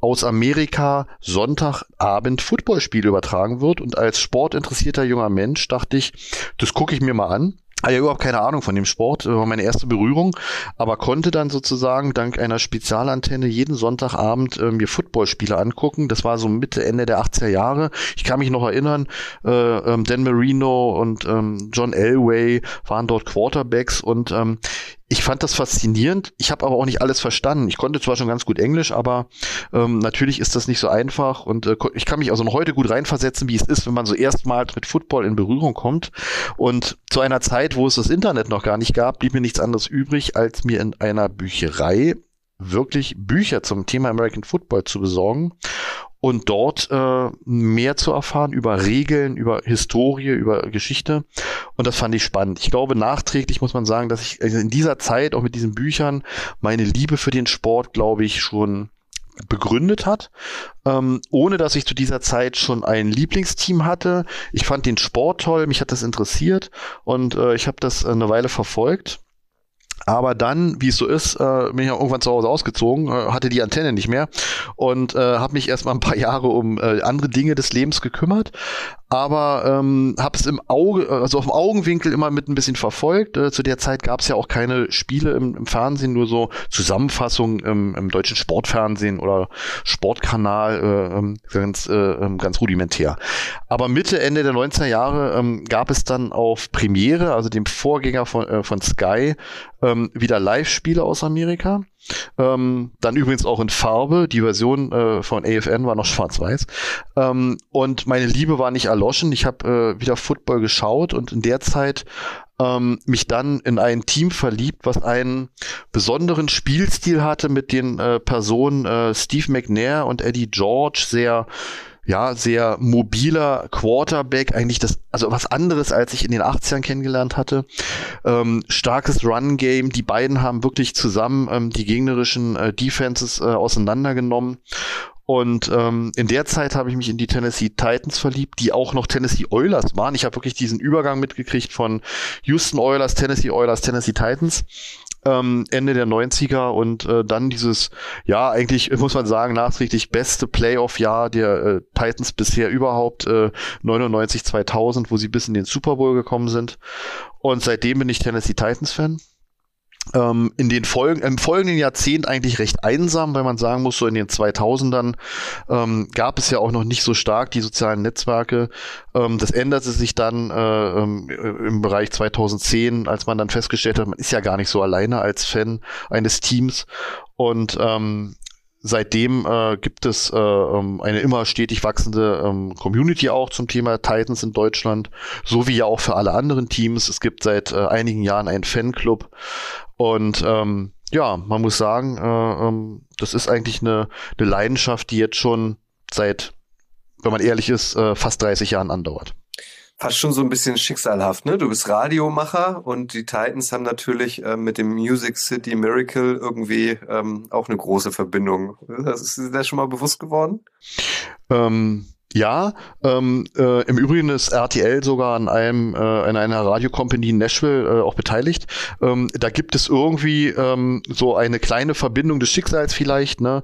[SPEAKER 6] aus Amerika Sonntagabend Footballspiel übertragen wird. Und als sportinteressierter junger Mensch dachte ich, das gucke ich mir mal an. Hatte ja überhaupt keine Ahnung von dem Sport, war meine erste Berührung, aber konnte dann sozusagen dank einer Spezialantenne jeden Sonntagabend äh, mir Footballspiele angucken. Das war so Mitte, Ende der 80er Jahre. Ich kann mich noch erinnern, äh, ähm, Dan Marino und ähm, John Elway waren dort Quarterbacks und ähm, ich fand das faszinierend. Ich habe aber auch nicht alles verstanden. Ich konnte zwar schon ganz gut Englisch, aber ähm, natürlich ist das nicht so einfach. Und äh, ich kann mich also noch heute gut reinversetzen, wie es ist, wenn man so erstmals mit Football in Berührung kommt. Und zu einer Zeit, wo es das Internet noch gar nicht gab, blieb mir nichts anderes übrig, als mir in einer Bücherei wirklich Bücher zum Thema American Football zu besorgen und dort äh, mehr zu erfahren über Regeln, über Historie, über Geschichte. Und das fand ich spannend. Ich glaube, nachträglich muss man sagen, dass ich also in dieser Zeit, auch mit diesen Büchern, meine Liebe für den Sport, glaube ich, schon begründet hat, ähm, ohne dass ich zu dieser Zeit schon ein Lieblingsteam hatte. Ich fand den Sport toll, mich hat das interessiert und äh, ich habe das eine Weile verfolgt. Aber dann, wie es so ist, äh, bin ich auch irgendwann zu Hause ausgezogen, äh, hatte die Antenne nicht mehr und äh, habe mich erstmal ein paar Jahre um äh, andere Dinge des Lebens gekümmert aber ähm, habe es im Auge, also auf dem Augenwinkel immer mit ein bisschen verfolgt. Äh, zu der Zeit gab es ja auch keine Spiele im, im Fernsehen, nur so Zusammenfassungen im, im deutschen Sportfernsehen oder Sportkanal, äh, ähm, ganz, äh, ähm, ganz rudimentär. Aber Mitte, Ende der 90er Jahre ähm, gab es dann auf Premiere, also dem Vorgänger von, äh, von Sky, ähm, wieder Live-Spiele aus Amerika. Ähm, dann übrigens auch in Farbe. Die Version äh, von AFN war noch schwarz-weiß. Ähm, und meine Liebe war nicht erloschen. Ich habe äh, wieder Football geschaut und in der Zeit ähm, mich dann in ein Team verliebt, was einen besonderen Spielstil hatte mit den äh, Personen äh, Steve McNair und Eddie George, sehr ja, sehr mobiler Quarterback, eigentlich das, also was anderes, als ich in den 80ern kennengelernt hatte. Ähm, starkes Run-Game, die beiden haben wirklich zusammen ähm, die gegnerischen äh, Defenses äh, auseinandergenommen. Und ähm, in der Zeit habe ich mich in die Tennessee Titans verliebt, die auch noch Tennessee Oilers waren. Ich habe wirklich diesen Übergang mitgekriegt von Houston Oilers, Tennessee Oilers, Tennessee Titans ähm, Ende der 90er und äh, dann dieses, ja, eigentlich muss man sagen, nachträglich beste Playoff-Jahr der äh, Titans bisher überhaupt, äh, 99, 2000, wo sie bis in den Super Bowl gekommen sind. Und seitdem bin ich Tennessee Titans-Fan in den Folgen, im folgenden Jahrzehnt eigentlich recht einsam, weil man sagen muss, so in den 2000ern ähm, gab es ja auch noch nicht so stark die sozialen Netzwerke. Ähm, das änderte sich dann äh, ähm, im Bereich 2010, als man dann festgestellt hat, man ist ja gar nicht so alleine als Fan eines Teams und ähm, seitdem äh, gibt es äh, ähm, eine immer stetig wachsende ähm, Community auch zum Thema Titans in Deutschland, so wie ja auch für alle anderen Teams. Es gibt seit äh, einigen Jahren einen Fanclub, und ähm, ja, man muss sagen, äh, ähm, das ist eigentlich eine, eine Leidenschaft, die jetzt schon seit, wenn man ehrlich ist, äh, fast 30 Jahren andauert.
[SPEAKER 5] Fast schon so ein bisschen schicksalhaft, ne? Du bist Radiomacher und die Titans haben natürlich äh, mit dem Music City Miracle irgendwie ähm, auch eine große Verbindung. Das ist dir das schon mal bewusst geworden?
[SPEAKER 6] Ähm, ja, ähm, äh, im Übrigen ist RTL sogar an einem äh, in einer Radiocompany in Nashville äh, auch beteiligt. Ähm, da gibt es irgendwie ähm, so eine kleine Verbindung des Schicksals vielleicht, ne?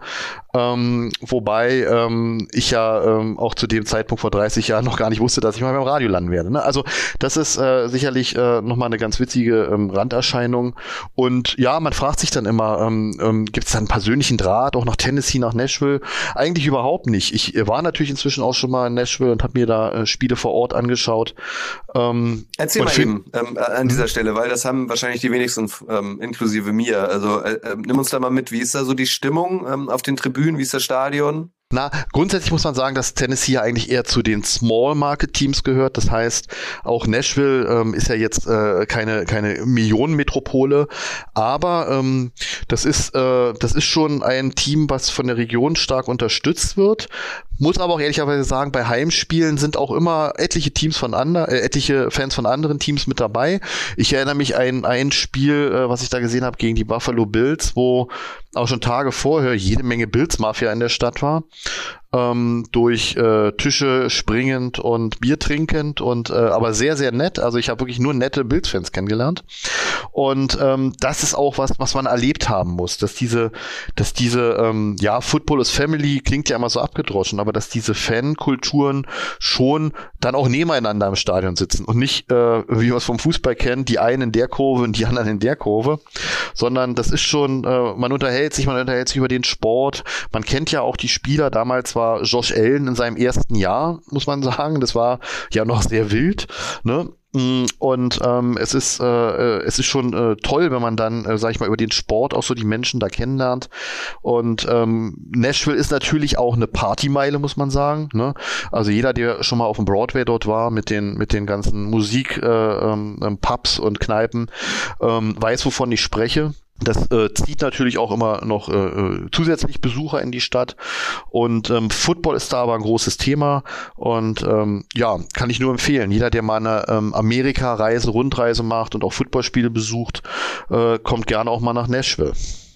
[SPEAKER 6] Ähm, wobei ähm, ich ja ähm, auch zu dem Zeitpunkt vor 30 Jahren noch gar nicht wusste, dass ich mal beim Radio landen werde. Ne? Also das ist äh, sicherlich äh, nochmal eine ganz witzige ähm, Randerscheinung. Und ja, man fragt sich dann immer, ähm, ähm, gibt es da einen persönlichen Draht auch nach Tennessee, nach Nashville? Eigentlich überhaupt nicht. Ich war natürlich inzwischen auch schon mal in Nashville und habe mir da äh, Spiele vor Ort angeschaut.
[SPEAKER 5] Ähm, Erzähl mal eben ähm, an dieser Stelle, weil das haben wahrscheinlich die wenigsten, ähm, inklusive mir. Also äh, äh, nimm uns da mal mit, wie ist da so die Stimmung ähm, auf den Tribünen, wie ist das Stadion?
[SPEAKER 6] Na, grundsätzlich muss man sagen, dass Tennessee ja eigentlich eher zu den Small Market Teams gehört. Das heißt, auch Nashville ähm, ist ja jetzt äh, keine keine Millionenmetropole, aber ähm, das ist äh, das ist schon ein Team, was von der Region stark unterstützt wird. Muss aber auch ehrlicherweise sagen, bei Heimspielen sind auch immer etliche Teams von anderen, äh, etliche Fans von anderen Teams mit dabei. Ich erinnere mich an ein Spiel, äh, was ich da gesehen habe gegen die Buffalo Bills, wo auch schon Tage vorher jede Menge Bills-Mafia in der Stadt war ähm, durch äh, Tische springend und Bier trinkend und äh, aber sehr, sehr nett. Also ich habe wirklich nur nette Bills-Fans kennengelernt. Und ähm, das ist auch was, was man erlebt haben muss, dass diese, dass diese, ähm, ja, Football is Family klingt ja immer so abgedroschen, aber dass diese Fankulturen schon dann auch nebeneinander im Stadion sitzen und nicht, äh, wie man es vom Fußball kennt, die einen in der Kurve und die anderen in der Kurve, sondern das ist schon, äh, man unterhält sich, man unterhält sich über den Sport, man kennt ja auch die Spieler, damals war war Josh Allen in seinem ersten Jahr, muss man sagen. Das war ja noch sehr wild. Ne? Mm, und ähm, es ist äh, äh, es ist schon äh, toll, wenn man dann, äh, sag ich mal, über den Sport auch so die Menschen da kennenlernt. Und ähm, Nashville ist natürlich auch eine Partymeile, muss man sagen. Ne? Also jeder, der schon mal auf dem Broadway dort war mit den mit den ganzen Musik äh, ähm, Pubs und Kneipen, ähm, weiß, wovon ich spreche. Das äh, zieht natürlich auch immer noch äh, äh, zusätzlich Besucher in die Stadt. Und ähm, Football ist da aber ein großes Thema. Und ähm, ja, kann ich nur empfehlen. Jeder, der mal eine ähm, Amerika-Reise, Rundreise macht und auch Footballspiele besucht, äh, kommt gerne auch mal nach Nashville.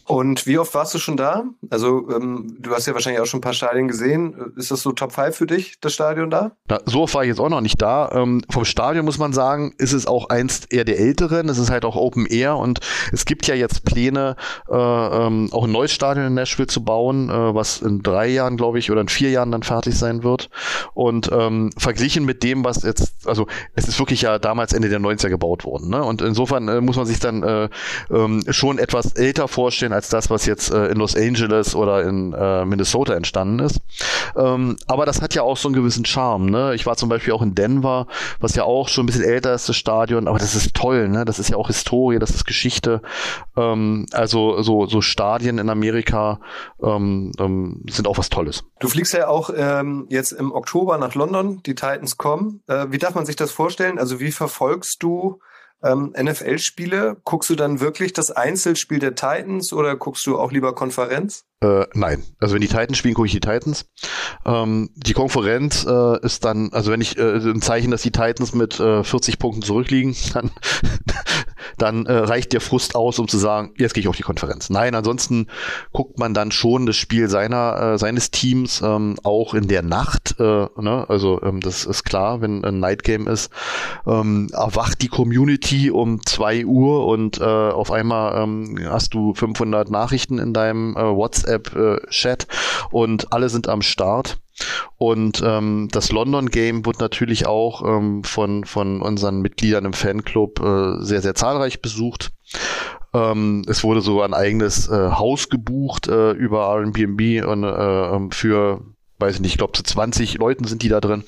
[SPEAKER 5] Und wie oft warst du schon da? Also ähm, du hast ja wahrscheinlich auch schon ein paar Stadien gesehen. Ist das so Top 5 für dich, das Stadion da?
[SPEAKER 6] Na, so oft war ich jetzt auch noch nicht da. Ähm, vom Stadion muss man sagen, ist es auch einst eher der älteren. Es ist halt auch Open Air und es gibt ja jetzt Pläne, äh, ähm, auch ein neues Stadion in Nashville zu bauen, äh, was in drei Jahren, glaube ich, oder in vier Jahren dann fertig sein wird. Und ähm, verglichen mit dem, was jetzt, also es ist wirklich ja damals Ende der 90er gebaut worden. Ne? Und insofern äh, muss man sich dann äh, ähm, schon etwas älter vorstellen als das, was jetzt äh, in Los Angeles oder in äh, Minnesota entstanden ist. Ähm, aber das hat ja auch so einen gewissen Charme. Ne? Ich war zum Beispiel auch in Denver, was ja auch schon ein bisschen älter ist, das Stadion, aber das ist toll. Ne? Das ist ja auch Historie, das ist Geschichte. Ähm, also so, so Stadien in Amerika ähm, ähm, sind auch was Tolles.
[SPEAKER 5] Du fliegst ja auch ähm, jetzt im Oktober nach London, die Titans kommen. Äh, wie darf man sich das vorstellen? Also wie verfolgst du ähm, NFL-Spiele, guckst du dann wirklich das Einzelspiel der Titans oder guckst du auch lieber Konferenz?
[SPEAKER 6] Äh, nein, also wenn die Titans spielen, gucke ich die Titans. Ähm, die Konferenz äh, ist dann, also wenn ich äh, ein Zeichen, dass die Titans mit äh, 40 Punkten zurückliegen, dann, dann äh, reicht der Frust aus, um zu sagen, jetzt gehe ich auf die Konferenz. Nein, ansonsten guckt man dann schon das Spiel seiner äh, seines Teams ähm, auch in der Nacht. Äh, ne? Also ähm, das ist klar, wenn ein Night Game ist, ähm, erwacht die Community um zwei Uhr und äh, auf einmal ähm, hast du 500 Nachrichten in deinem äh, WhatsApp WhatsApp-Chat äh, und alle sind am Start. Und ähm, das London Game wird natürlich auch ähm, von, von unseren Mitgliedern im Fanclub äh, sehr, sehr zahlreich besucht. Ähm, es wurde sogar ein eigenes äh, Haus gebucht äh, über Airbnb und äh, für weiß ich nicht, ich glaube zu 20 Leuten sind die da drin.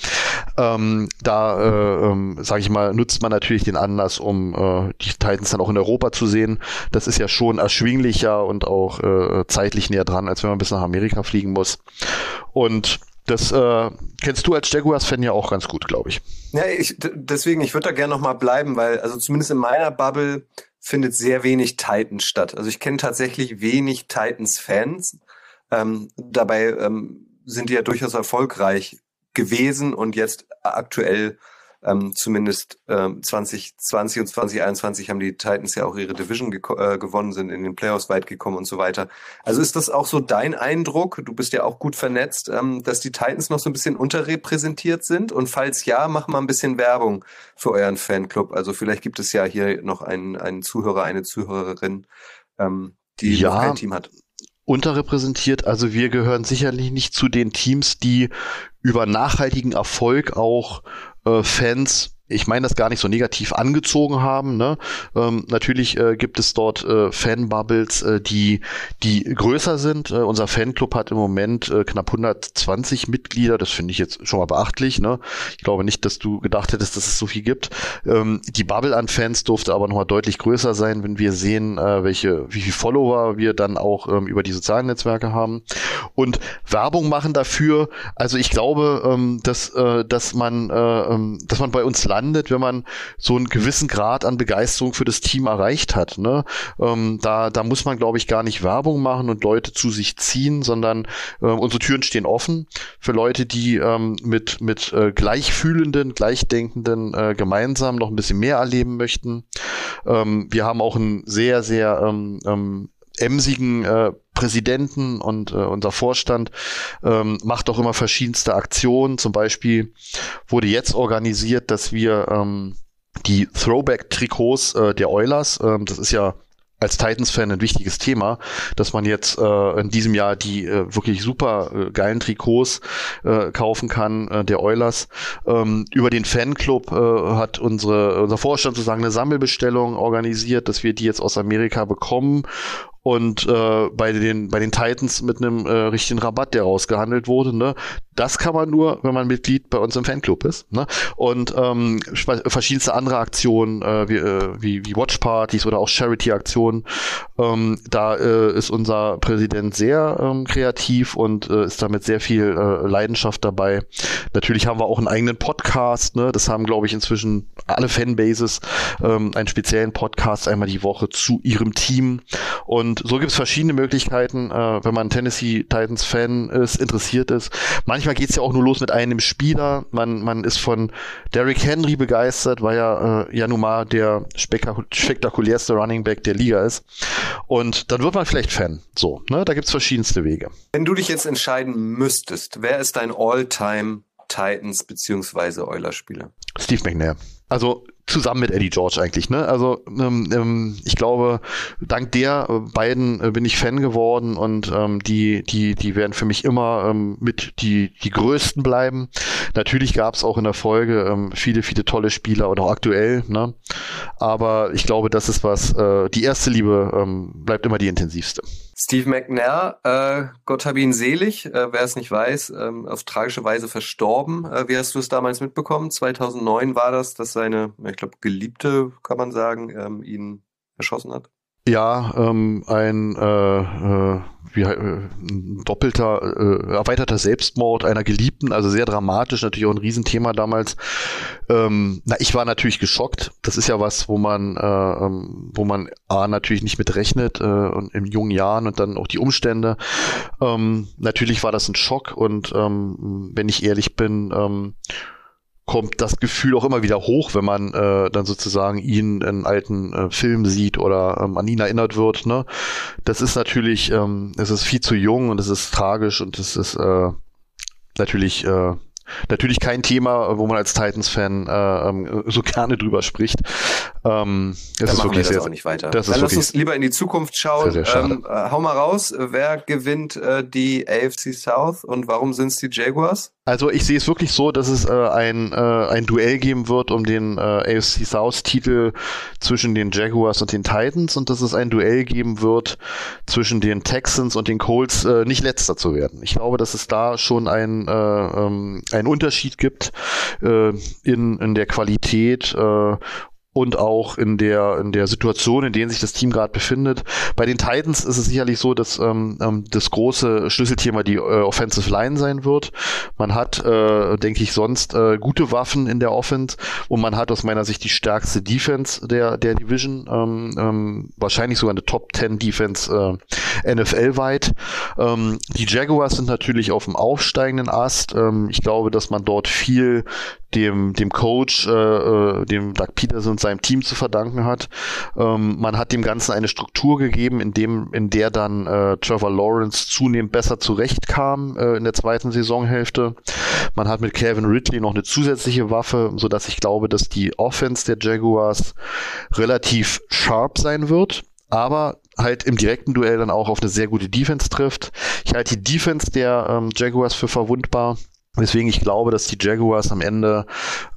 [SPEAKER 6] Ähm, da, äh, ähm, sage ich mal, nutzt man natürlich den Anlass, um äh, die Titans dann auch in Europa zu sehen. Das ist ja schon erschwinglicher und auch äh, zeitlich näher dran, als wenn man bis nach Amerika fliegen muss. Und das äh, kennst du als Jaguars-Fan ja auch ganz gut, glaube ich.
[SPEAKER 5] Ja, ich, deswegen, ich würde da gerne nochmal bleiben, weil, also zumindest in meiner Bubble findet sehr wenig Titans statt. Also ich kenne tatsächlich wenig Titans-Fans. Ähm, dabei ähm, sind die ja durchaus erfolgreich gewesen und jetzt aktuell ähm, zumindest ähm, 2020 und 2021 haben die Titans ja auch ihre Division äh, gewonnen, sind in den Playoffs weit gekommen und so weiter. Also ist das auch so dein Eindruck? Du bist ja auch gut vernetzt, ähm, dass die Titans noch so ein bisschen unterrepräsentiert sind. Und falls ja, mach mal ein bisschen Werbung für euren Fanclub. Also vielleicht gibt es ja hier noch einen, einen Zuhörer, eine Zuhörerin, ähm, die ja. noch kein Team hat
[SPEAKER 6] unterrepräsentiert. Also wir gehören sicherlich nicht zu den Teams, die über nachhaltigen Erfolg auch äh, Fans ich meine das gar nicht so negativ angezogen haben. Ne? Ähm, natürlich äh, gibt es dort äh, Fanbubbles, äh, die, die größer sind. Äh, unser Fanclub hat im Moment äh, knapp 120 Mitglieder. Das finde ich jetzt schon mal beachtlich. Ne? Ich glaube nicht, dass du gedacht hättest, dass es so viel gibt. Ähm, die Bubble an Fans durfte aber nochmal deutlich größer sein, wenn wir sehen, äh, welche, wie viele Follower wir dann auch ähm, über die sozialen Netzwerke haben. Und Werbung machen dafür. Also ich glaube, ähm, dass, äh, dass man, äh, ähm, dass man bei uns landet, wenn man so einen gewissen Grad an Begeisterung für das Team erreicht hat. Ne? Ähm, da, da muss man, glaube ich, gar nicht Werbung machen und Leute zu sich ziehen, sondern äh, unsere Türen stehen offen für Leute, die ähm, mit, mit äh, gleichfühlenden, gleichdenkenden äh, gemeinsam noch ein bisschen mehr erleben möchten. Ähm, wir haben auch ein sehr, sehr ähm, ähm, emsigen äh, Präsidenten und äh, unser Vorstand ähm, macht auch immer verschiedenste Aktionen. Zum Beispiel wurde jetzt organisiert, dass wir ähm, die Throwback-Trikots äh, der Oilers, ähm, das ist ja als Titans-Fan ein wichtiges Thema, dass man jetzt äh, in diesem Jahr die äh, wirklich super äh, geilen Trikots äh, kaufen kann, äh, der Oilers. Ähm, über den Fanclub äh, hat unsere, unser Vorstand sozusagen eine Sammelbestellung organisiert, dass wir die jetzt aus Amerika bekommen und äh, bei den bei den Titans mit einem äh, richtigen Rabatt, der rausgehandelt wurde. Ne? Das kann man nur, wenn man Mitglied bei uns im Fanclub ist. Ne? Und ähm, verschiedenste andere Aktionen äh, wie, äh, wie, wie Watchpartys oder auch Charity-Aktionen. Ähm, da äh, ist unser Präsident sehr ähm, kreativ und äh, ist damit sehr viel äh, Leidenschaft dabei. Natürlich haben wir auch einen eigenen Podcast. Ne? Das haben, glaube ich, inzwischen alle Fanbases ähm, einen speziellen Podcast einmal die Woche zu ihrem Team. Und so gibt es verschiedene Möglichkeiten, äh, wenn man Tennessee Titans Fan ist, interessiert ist. Manchmal geht es ja auch nur los mit einem Spieler. Man, man ist von Derrick Henry begeistert, weil er äh, ja nun mal der spektakulärste Running Back der Liga ist. Und dann wird man vielleicht Fan. So, ne? Da gibt's verschiedenste Wege.
[SPEAKER 5] Wenn du dich jetzt entscheiden müsstest, wer ist dein All-Time Titans beziehungsweise Euler-Spieler?
[SPEAKER 6] Steve McNair. Also zusammen mit Eddie George eigentlich. Ne? Also ähm, ähm, ich glaube, dank der äh, beiden äh, bin ich Fan geworden und ähm, die, die, die werden für mich immer ähm, mit die, die größten bleiben. Natürlich gab es auch in der Folge ähm, viele, viele tolle Spieler oder auch aktuell. Ne? Aber ich glaube, das ist was, äh, die erste Liebe ähm, bleibt immer die intensivste.
[SPEAKER 5] Steve McNair, äh, Gott hab ihn selig, äh, wer es nicht weiß, ähm, auf tragische Weise verstorben. Äh, wie hast du es damals mitbekommen? 2009 war das, dass seine, ich glaube, Geliebte, kann man sagen, ähm, ihn erschossen hat?
[SPEAKER 6] Ja, ähm, ein, äh, äh, wie, äh, ein doppelter, äh, erweiterter Selbstmord einer Geliebten, also sehr dramatisch, natürlich auch ein Riesenthema damals. Ähm, na, ich war natürlich geschockt. Das ist ja was, wo man, äh, ähm, wo man A, natürlich nicht mit rechnet äh, und in jungen Jahren und dann auch die Umstände. Ähm, natürlich war das ein Schock und ähm, wenn ich ehrlich bin, ähm, kommt das Gefühl auch immer wieder hoch, wenn man äh, dann sozusagen ihn in alten äh, Filmen sieht oder ähm, an ihn erinnert wird. Ne? Das ist natürlich, ähm, es ist viel zu jung und es ist tragisch und es ist äh, natürlich äh, natürlich kein Thema, wo man als Titans-Fan äh, ähm, so gerne drüber spricht.
[SPEAKER 5] Ähm, das ist wirklich sehr, auch nicht weiter. Das Dann lass uns lieber in die Zukunft schauen. Sehr, sehr ähm, äh, hau mal raus, wer gewinnt äh, die AFC South und warum sind es die Jaguars?
[SPEAKER 6] Also ich sehe es wirklich so, dass es äh, ein, äh, ein Duell geben wird um den äh, AFC South-Titel zwischen den Jaguars und den Titans und dass es ein Duell geben wird zwischen den Texans und den Colts, äh, nicht letzter zu werden. Ich glaube, dass es da schon ein, äh, ähm, einen Unterschied gibt äh, in, in der Qualität äh, und auch in der in der Situation, in der sich das Team gerade befindet. Bei den Titans ist es sicherlich so, dass ähm, ähm, das große Schlüsselthema die äh, Offensive Line sein wird. Man hat, äh, denke ich, sonst äh, gute Waffen in der Offense und man hat aus meiner Sicht die stärkste Defense der der Division, ähm, ähm, wahrscheinlich sogar eine Top 10 Defense äh, NFL weit. Ähm, die Jaguars sind natürlich auf dem aufsteigenden Ast. Ähm, ich glaube, dass man dort viel dem, dem Coach, äh, äh, dem Doug Peterson seinem Team zu verdanken hat. Ähm, man hat dem Ganzen eine Struktur gegeben, in dem, in der dann äh, Trevor Lawrence zunehmend besser zurechtkam äh, in der zweiten Saisonhälfte. Man hat mit Kevin Ridley noch eine zusätzliche Waffe, so dass ich glaube, dass die Offense der Jaguars relativ sharp sein wird aber halt im direkten Duell dann auch auf eine sehr gute Defense trifft. Ich halte die Defense der ähm, Jaguars für verwundbar. Weswegen ich glaube, dass die Jaguars am Ende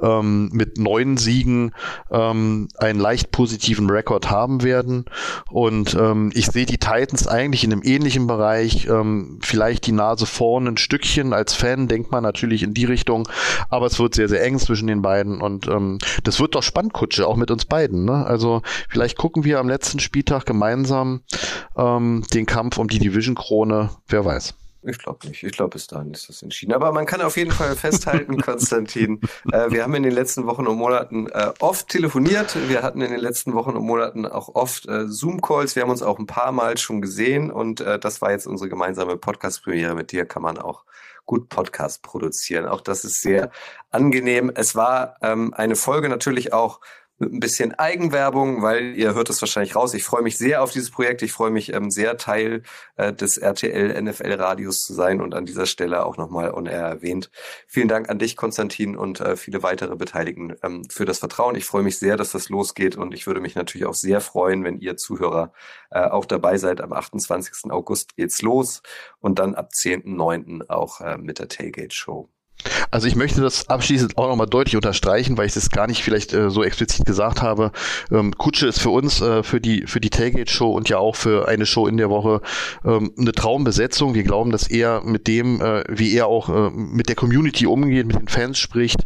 [SPEAKER 6] ähm, mit neun Siegen ähm, einen leicht positiven Rekord haben werden. Und ähm, ich sehe die Titans eigentlich in einem ähnlichen Bereich. Ähm, vielleicht die Nase vorne ein Stückchen. Als Fan denkt man natürlich in die Richtung. Aber es wird sehr, sehr eng zwischen den beiden. Und ähm, das wird doch spannend, Kutsche, auch mit uns beiden. Ne? Also vielleicht gucken wir am letzten Spieltag gemeinsam ähm, den Kampf um die Division-Krone. Wer weiß.
[SPEAKER 5] Ich glaube nicht. Ich glaube, bis dahin ist das entschieden. Aber man kann auf jeden Fall festhalten, Konstantin, äh, wir haben in den letzten Wochen und Monaten äh, oft telefoniert. Wir hatten in den letzten Wochen und Monaten auch oft äh, Zoom-Calls. Wir haben uns auch ein paar Mal schon gesehen und äh, das war jetzt unsere gemeinsame Podcast-Premiere. Mit dir kann man auch gut Podcast produzieren. Auch das ist sehr angenehm. Es war ähm, eine Folge natürlich auch mit ein bisschen Eigenwerbung, weil ihr hört es wahrscheinlich raus. Ich freue mich sehr auf dieses Projekt. Ich freue mich ähm, sehr, Teil äh, des RTL NFL Radios zu sein und an dieser Stelle auch nochmal on air erwähnt. Vielen Dank an dich, Konstantin, und äh, viele weitere Beteiligten ähm, für das Vertrauen. Ich freue mich sehr, dass das losgeht und ich würde mich natürlich auch sehr freuen, wenn ihr Zuhörer äh, auch dabei seid. Am 28. August geht's los und dann ab 10.9. auch äh, mit der Tailgate Show.
[SPEAKER 6] Also ich möchte das abschließend auch nochmal deutlich unterstreichen, weil ich das gar nicht vielleicht äh, so explizit gesagt habe. Ähm, Kutsche ist für uns, äh, für die, für die Tailgate-Show und ja auch für eine Show in der Woche ähm, eine Traumbesetzung. Wir glauben, dass er mit dem, äh, wie er auch äh, mit der Community umgeht, mit den Fans spricht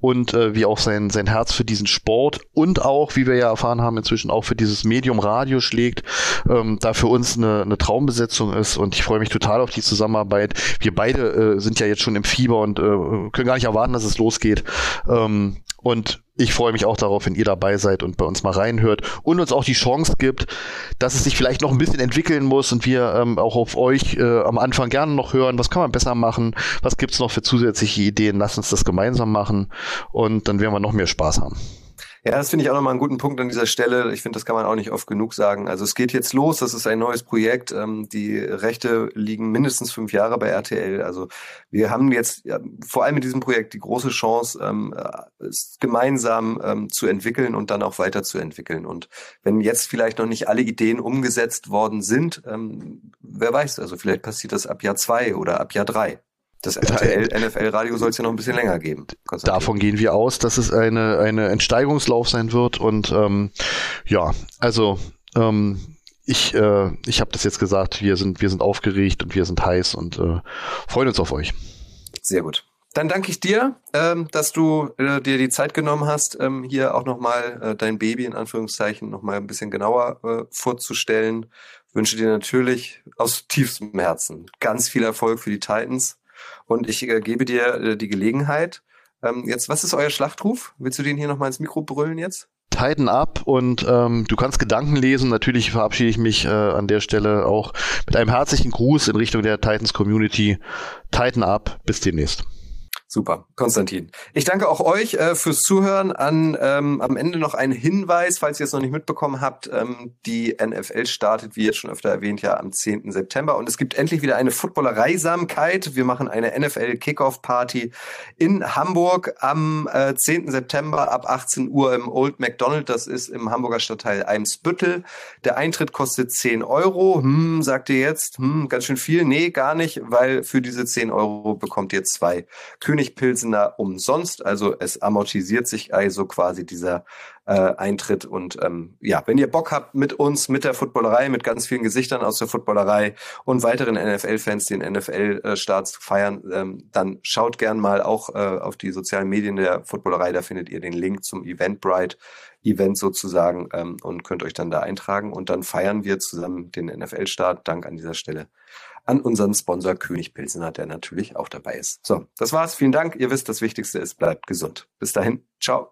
[SPEAKER 6] und äh, wie auch sein, sein Herz für diesen Sport und auch, wie wir ja erfahren haben, inzwischen auch für dieses Medium Radio schlägt, ähm, da für uns eine, eine Traumbesetzung ist und ich freue mich total auf die Zusammenarbeit. Wir beide äh, sind ja jetzt schon im Fieber und äh, können gar nicht erwarten, dass es losgeht. Ähm, und ich freue mich auch darauf, wenn ihr dabei seid und bei uns mal reinhört und uns auch die Chance gibt, dass es sich vielleicht noch ein bisschen entwickeln muss und wir ähm, auch auf euch äh, am Anfang gerne noch hören, was kann man besser machen, was gibt's noch für zusätzliche Ideen, lasst uns das gemeinsam machen und dann werden wir noch mehr Spaß haben.
[SPEAKER 5] Ja, das finde ich auch nochmal einen guten Punkt an dieser Stelle. Ich finde, das kann man auch nicht oft genug sagen. Also es geht jetzt los, das ist ein neues Projekt. Ähm, die Rechte liegen mindestens fünf Jahre bei RTL. Also wir haben jetzt ja, vor allem mit diesem Projekt die große Chance, ähm, es gemeinsam ähm, zu entwickeln und dann auch weiterzuentwickeln. Und wenn jetzt vielleicht noch nicht alle Ideen umgesetzt worden sind, ähm, wer weiß, also vielleicht passiert das ab Jahr zwei oder ab Jahr drei. Das RTL NFL Radio soll es ja noch ein bisschen länger geben.
[SPEAKER 6] Davon gehen wir aus, dass es eine, eine Entsteigungslauf sein wird. Und ähm, ja, also ähm, ich, äh, ich habe das jetzt gesagt, wir sind, wir sind aufgeregt und wir sind heiß und äh, freuen uns auf euch.
[SPEAKER 5] Sehr gut. Dann danke ich dir, ähm, dass du äh, dir die Zeit genommen hast, ähm, hier auch nochmal äh, dein Baby in Anführungszeichen nochmal ein bisschen genauer äh, vorzustellen. Wünsche dir natürlich aus tiefstem Herzen ganz viel Erfolg für die Titans. Und ich äh, gebe dir äh, die Gelegenheit. Ähm, jetzt, was ist euer Schlachtruf? Willst du den hier nochmal ins Mikro brüllen jetzt?
[SPEAKER 6] Titan ab und ähm, du kannst Gedanken lesen. Natürlich verabschiede ich mich äh, an der Stelle auch mit einem herzlichen Gruß in Richtung der Titans Community. Titan ab, bis demnächst.
[SPEAKER 5] Super, Konstantin. Ich danke auch euch äh, fürs Zuhören. An ähm, am Ende noch ein Hinweis, falls ihr es noch nicht mitbekommen habt: ähm, Die NFL startet, wie jetzt schon öfter erwähnt, ja am 10. September und es gibt endlich wieder eine Footballereisamkeit. Wir machen eine NFL Kickoff Party in Hamburg am äh, 10. September ab 18 Uhr im Old McDonald. Das ist im Hamburger Stadtteil Eimsbüttel. Der Eintritt kostet 10 Euro. Hm, sagt ihr jetzt? Hm, ganz schön viel? Nee, gar nicht, weil für diese 10 Euro bekommt ihr zwei König König Pilsener umsonst. Also es amortisiert sich also quasi dieser äh, Eintritt. Und ähm, ja, wenn ihr Bock habt mit uns, mit der Footballerei, mit ganz vielen Gesichtern aus der Footballerei und weiteren NFL-Fans den NFL-Start zu feiern, ähm, dann schaut gern mal auch äh, auf die sozialen Medien der Footballerei. Da findet ihr den Link zum Eventbrite. Event sozusagen ähm, und könnt euch dann da eintragen und dann feiern wir zusammen den NFL-Start. Dank an dieser Stelle an unseren Sponsor König Pilsener, der natürlich auch dabei ist. So, das war's. Vielen Dank. Ihr wisst, das Wichtigste ist, bleibt gesund. Bis dahin. Ciao.